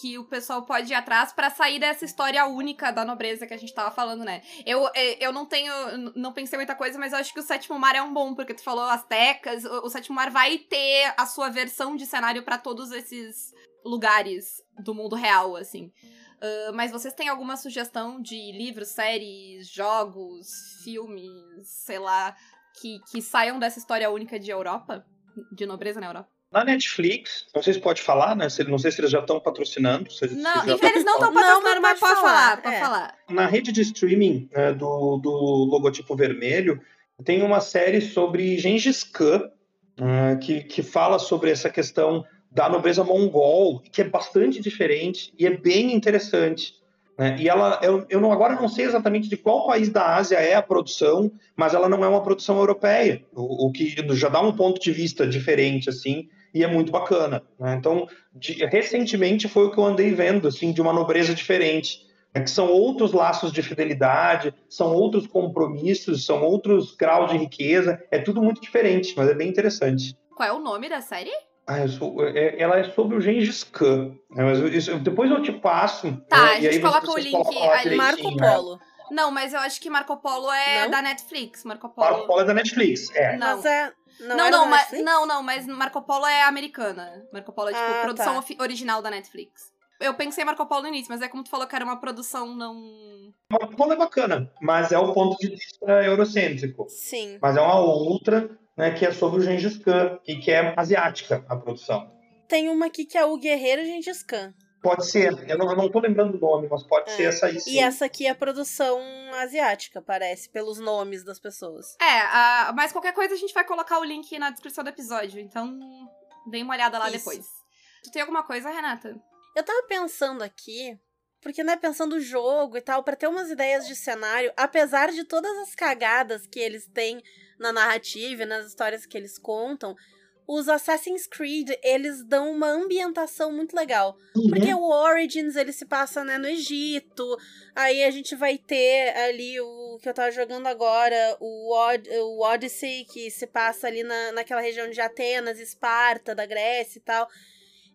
que o pessoal pode ir atrás para sair dessa história única da nobreza que a gente tava falando, né? Eu, é, eu não tenho, não pensei muita coisa, mas eu acho que o Sétimo Mar é um bom, porque tu falou Aztecas, o, o Sétimo Mar vai ter a sua versão de cenário para todos esses lugares do mundo real, assim. Uh, mas vocês têm alguma sugestão de livros, séries, jogos, filmes, sei lá, que, que saiam dessa história única de Europa? De nobreza na Europa? Na Netflix, não sei se pode falar, né? Não sei se eles já estão patrocinando. Se, não, se eles não estão patrocinando, mas pode falar, pode é. falar. Na rede de streaming é, do, do logotipo vermelho, tem uma série sobre Gengis Khan, uh, que, que fala sobre essa questão da nobreza mongol, que é bastante diferente e é bem interessante. Né? E ela, eu, eu não, agora não sei exatamente de qual país da Ásia é a produção, mas ela não é uma produção europeia, o, o que já dá um ponto de vista diferente, assim, e é muito bacana. Né? Então, de, recentemente foi o que eu andei vendo, assim, de uma nobreza diferente, né? que são outros laços de fidelidade, são outros compromissos, são outros graus de riqueza, é tudo muito diferente, mas é bem interessante. Qual é o nome da série? Ah, sou, é, ela é sobre o Gengis Khan. Né? Mas isso, depois eu te passo. Tá, né? a gente coloca o link ali. Marco Polo. Não, mas eu acho que Marco Polo é Não? da Netflix. Marco Polo. Marco Polo é da Netflix, é. Não. Mas é. Não, Não, era não, mas, não, não, mas Marco Polo é americana. Marco Polo é, tipo, Ah, produção tá. original da Netflix. Eu pensei em Marco Polo no início, mas é como tu falou que era uma produção não. Marco Polo é bacana, mas é o ponto de vista eurocêntrico. Sim. Mas é uma outra, né, que é sobre o Gengis Khan e que é asiática a produção. Tem uma aqui que é o Guerreiro Gengis Khan. Pode ser, eu não, eu não tô lembrando o nome, mas pode É. ser essa aí sim. E essa aqui é a produção asiática, parece, pelos nomes das pessoas. É, a- mas qualquer coisa a gente vai colocar o link na descrição do episódio, então dê uma olhada lá Isso. depois. Tu tem alguma coisa, Renata? Eu tava pensando aqui, porque, né, pensando o jogo e tal, pra ter umas ideias de cenário, apesar de todas as cagadas que eles têm na narrativa e nas histórias que eles contam, os Assassin's Creed, eles dão uma ambientação muito legal. Uhum. Porque o Origins, ele se passa, né, no Egito. Aí a gente vai ter ali o que eu tava jogando agora, o, Od o Odyssey, que se passa ali na, naquela região de Atenas, Esparta, da Grécia e tal.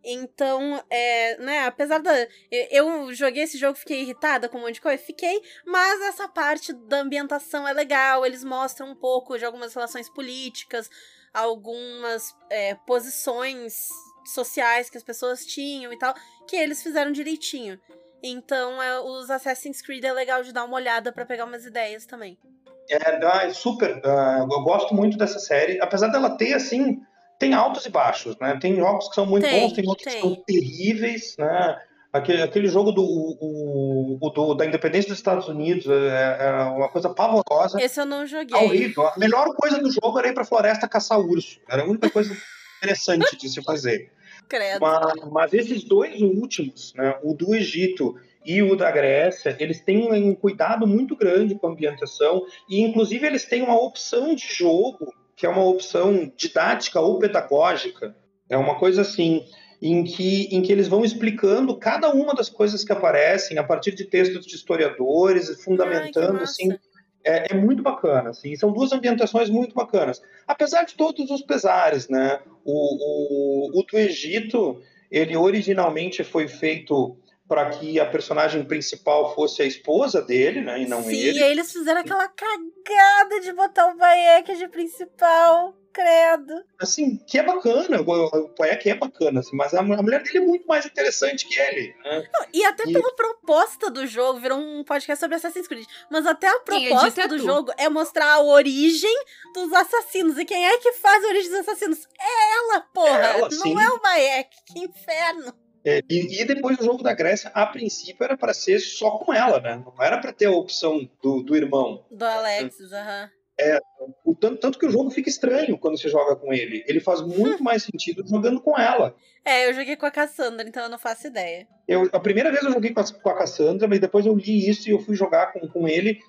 Então, é, né, apesar da. eu- joguei esse jogo, fiquei irritada com um monte de coisa, fiquei, mas essa parte da ambientação é legal, eles mostram um pouco de algumas relações políticas, algumas é, posições sociais que as pessoas tinham e tal, que eles fizeram direitinho. Então, é, os Assassin's Creed é legal de dar uma olhada pra pegar umas ideias também. É, é super. eu gosto muito dessa série, apesar dela ter assim, tem altos e baixos, né? Tem jogos que são muito Tem, bons, tem outros tem. que são terríveis, né? Aquele, aquele jogo do, o, o- do- da independência dos Estados Unidos é, é uma coisa pavorosa, Esse eu não joguei. horrível. A melhor coisa do jogo era ir pra floresta caçar urso. Era a única coisa [LAUGHS] interessante de se fazer. Credo. Mas, mas esses dois últimos, né, o do Egito e o da Grécia, eles têm um cuidado muito grande com a ambientação e, inclusive, eles têm uma opção de jogo que é uma opção didática ou pedagógica. É uma coisa assim, em que, em que eles vão explicando cada uma das coisas que aparecem a partir de textos de historiadores, e fundamentando Ai, assim, é, é muito bacana, assim, são duas ambientações muito bacanas. Apesar de todos os pesares, né? O, o, o do Egito, ele originalmente foi feito para que a personagem principal fosse a esposa dele, né? E não Sim, ele. e aí eles fizeram aquela cagada de botar o Bayek de principal. Credo. Assim, que é bacana, o, Poek é bacana, assim, mas a, mu- a mulher dele é muito mais interessante que ele. Né? E até E- pela proposta do jogo, virou um podcast sobre Assassin's Creed. Mas até a proposta do tu. jogo é mostrar a origem dos assassinos. E quem é que faz a origem dos assassinos? É ela, porra! É ela, Não sim. é o Bayek. Que inferno. É, e, e depois o jogo da Grécia, a princípio, era para ser só com ela, né? Não era para ter a opção do, do irmão. Do Alexis, aham. O tanto, tanto que o jogo fica estranho quando você joga com ele. Ele faz muito mais sentido jogando com ela. É, eu joguei com a Cassandra, então eu não faço ideia. Eu, a primeira vez eu joguei com a, com a Cassandra, mas depois eu li isso e eu fui jogar com, com ele.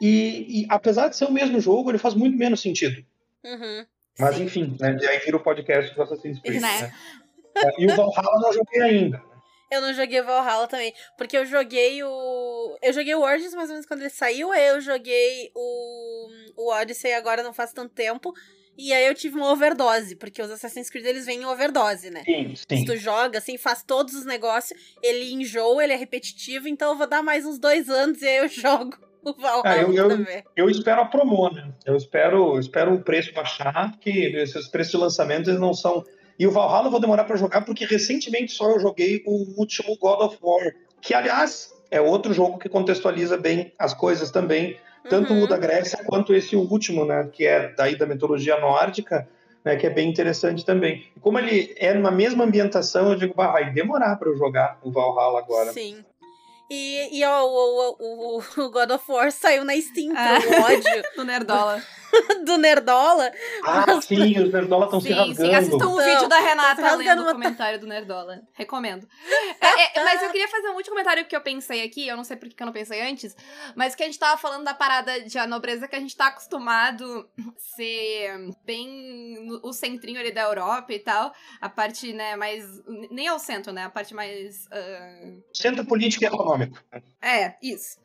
E, e apesar de ser o mesmo jogo, ele faz muito menos sentido. Uhum. Mas Sim. enfim, né? E aí vira o podcast do Assassin's Creed. Né? Né? É, E o Valhalla eu não joguei ainda. Eu não joguei Valhalla também, porque eu joguei o. Eu joguei o Origins mais ou menos quando ele saiu, aí eu joguei o, o Odyssey agora não faz tanto tempo. E aí eu tive uma overdose, porque os Assassin's Creed eles vêm em overdose, né? Sim, Se sim. tu joga, assim, faz todos os negócios, ele enjoa, ele é repetitivo, então eu vou dar mais uns dois anos e aí eu [LAUGHS] jogo o Valhalla Ah, eu- eu- também. Eu espero a promo, né? Eu espero, eu espero o preço baixar, porque esses preços de lançamento eles não são. E o Valhalla eu vou demorar para jogar, porque recentemente só eu joguei o último God of War, que aliás é outro jogo que contextualiza bem as coisas também, tanto Uhum. o da Grécia quanto esse último, né? Que é daí da mitologia nórdica. Né, que é bem interessante também. E como ele é numa mesma ambientação, eu digo, bah, vai demorar para eu jogar o Valhalla agora. Sim. E, e ó, o, o, o God of War saiu na Steam Ah. pro ódio [LAUGHS] Do Nerdola. [LAUGHS] do Nerdola. Ah, sim, os Nerdola estão se rasgando. sim, assistam o Então, vídeo da Renata lendo o comentário do Nerdola. Recomendo. É, é, mas eu queria fazer um último comentário que eu pensei aqui, eu não sei por que eu não pensei antes, mas que a gente tava falando da parada de a nobreza que a gente tá acostumado ser bem no- o centrinho ali da Europa e tal, a parte, né, mais... nem é o centro, né, a parte mais... ah, Centro político e econômico. é, isso.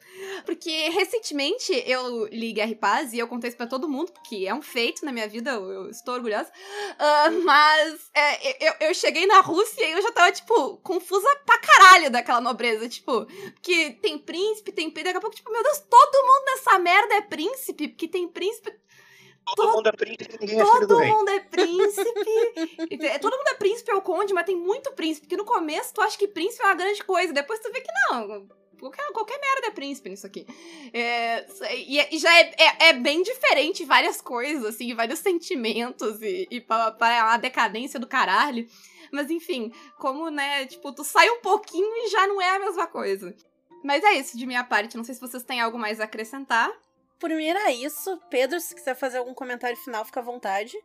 Porque recentemente eu li Guerra e Paz e eu contei isso pra todo mundo. Mundo, que é um feito na minha vida, eu, estou orgulhosa. Uh, mas é, eu, eu cheguei na Rússia e eu já tava, tipo, confusa pra caralho daquela nobreza. Tipo, que tem príncipe, tem príncipe, daqui a pouco, tipo, meu Deus, todo mundo nessa merda é príncipe, porque tem príncipe. Todo, todo mundo é príncipe, ninguém é filho do Todo mundo é príncipe. todo mundo é príncipe ou conde, mas tem muito príncipe. Porque no começo tu acha que príncipe é uma grande coisa, depois tu vê que não qualquer, qualquer merda é príncipe nisso aqui. É, e, e, já é, é, é, bem diferente várias coisas, assim, vários sentimentos e, e para uma decadência do caralho. Mas enfim, como, né, tipo, tu sai um pouquinho e já não é a mesma coisa. Mas é isso de minha parte. Não sei se vocês têm algo mais a acrescentar. Por mim era isso. Pedro, se quiser fazer algum comentário final, fica à vontade.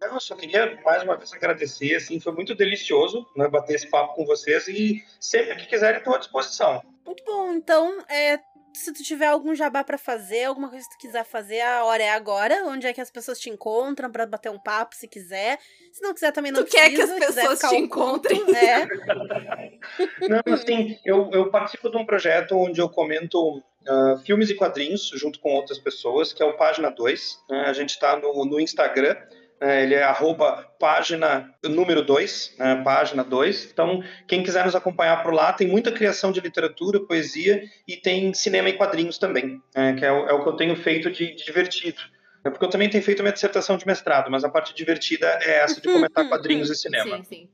Eu só queria mais uma vez agradecer, assim, foi muito delicioso né, bater esse papo com vocês e sempre que quiserem estou à disposição. Muito bom, então, é, se tu tiver algum jabá para fazer, alguma coisa que tu quiser fazer, a hora é agora. Onde é que as pessoas te encontram para bater um papo, se quiser. Se não quiser, também não tu precisa. quer que as pessoas te encontrem. É. [LAUGHS] não, assim, eu, eu participo de um projeto onde eu comento Uh, filmes e quadrinhos junto com outras pessoas, que é o Página 2. Uh, né? a gente está no, no Instagram é, ele é arroba página número 2, né, página 2. Então, quem quiser nos acompanhar por lá, tem muita criação de literatura, poesia e tem cinema e quadrinhos também, é, que é o, é o, que eu tenho feito de, de divertido. É porque eu também tenho feito minha dissertação de mestrado, mas a parte divertida é essa de comentar [LAUGHS] quadrinhos e cinema. Sim, sim.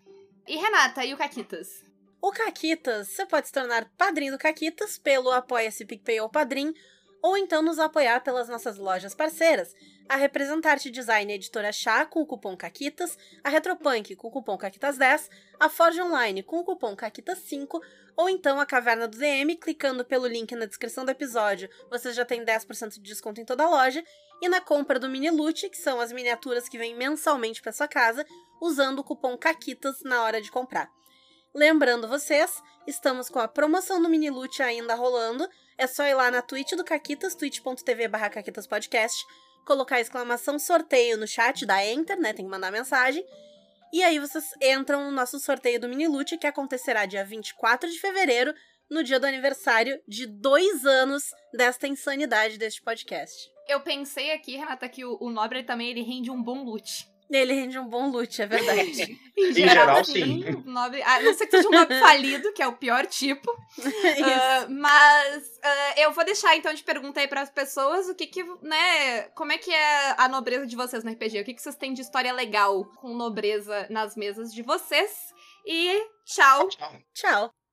E Renata, e o Caquitas? O Caquitas, você pode se tornar padrinho do Caquitas pelo Apoia-se PicPay ou Padrim, ou então nos apoiar pelas nossas lojas parceiras, a Representarte Design Editora Chá com o cupom CAQUITAS, a Retropunk com o cupom CAQUITAS10, a Forge Online com o cupom CAQUITAS5 ou então a Caverna do DM, clicando pelo link na descrição do episódio, você já tem 10% de desconto em toda a loja, e na compra do Mini Loot, que são as miniaturas que vêm mensalmente para sua casa, usando o cupom CAQUITAS na hora de comprar. Lembrando vocês, estamos com a promoção do Mini Loot ainda rolando, é só ir lá na Twitch do Caquitas, twitch.tv barra colocar exclamação sorteio no chat da Enter, né? Tem que mandar mensagem. E aí vocês entram no nosso sorteio do Mini Loot, que acontecerá dia 24 de fevereiro, no dia do aniversário de dois anos desta insanidade deste podcast. Eu pensei aqui, Renata, que o, o Nobre também ele rende um bom loot. Ele rende um bom loot, é verdade. [LAUGHS] em, geral, geral assim, sim. Um nobre, a não ser que seja um nobre [LAUGHS] falido, que é o pior tipo. [LAUGHS] uh, mas uh, eu vou deixar então de pergunta aí para as pessoas o que que, né, como é que é a nobreza de vocês no RPG? O que que vocês têm de história legal com nobreza nas mesas de vocês? E tchau. Tchau. Tchau.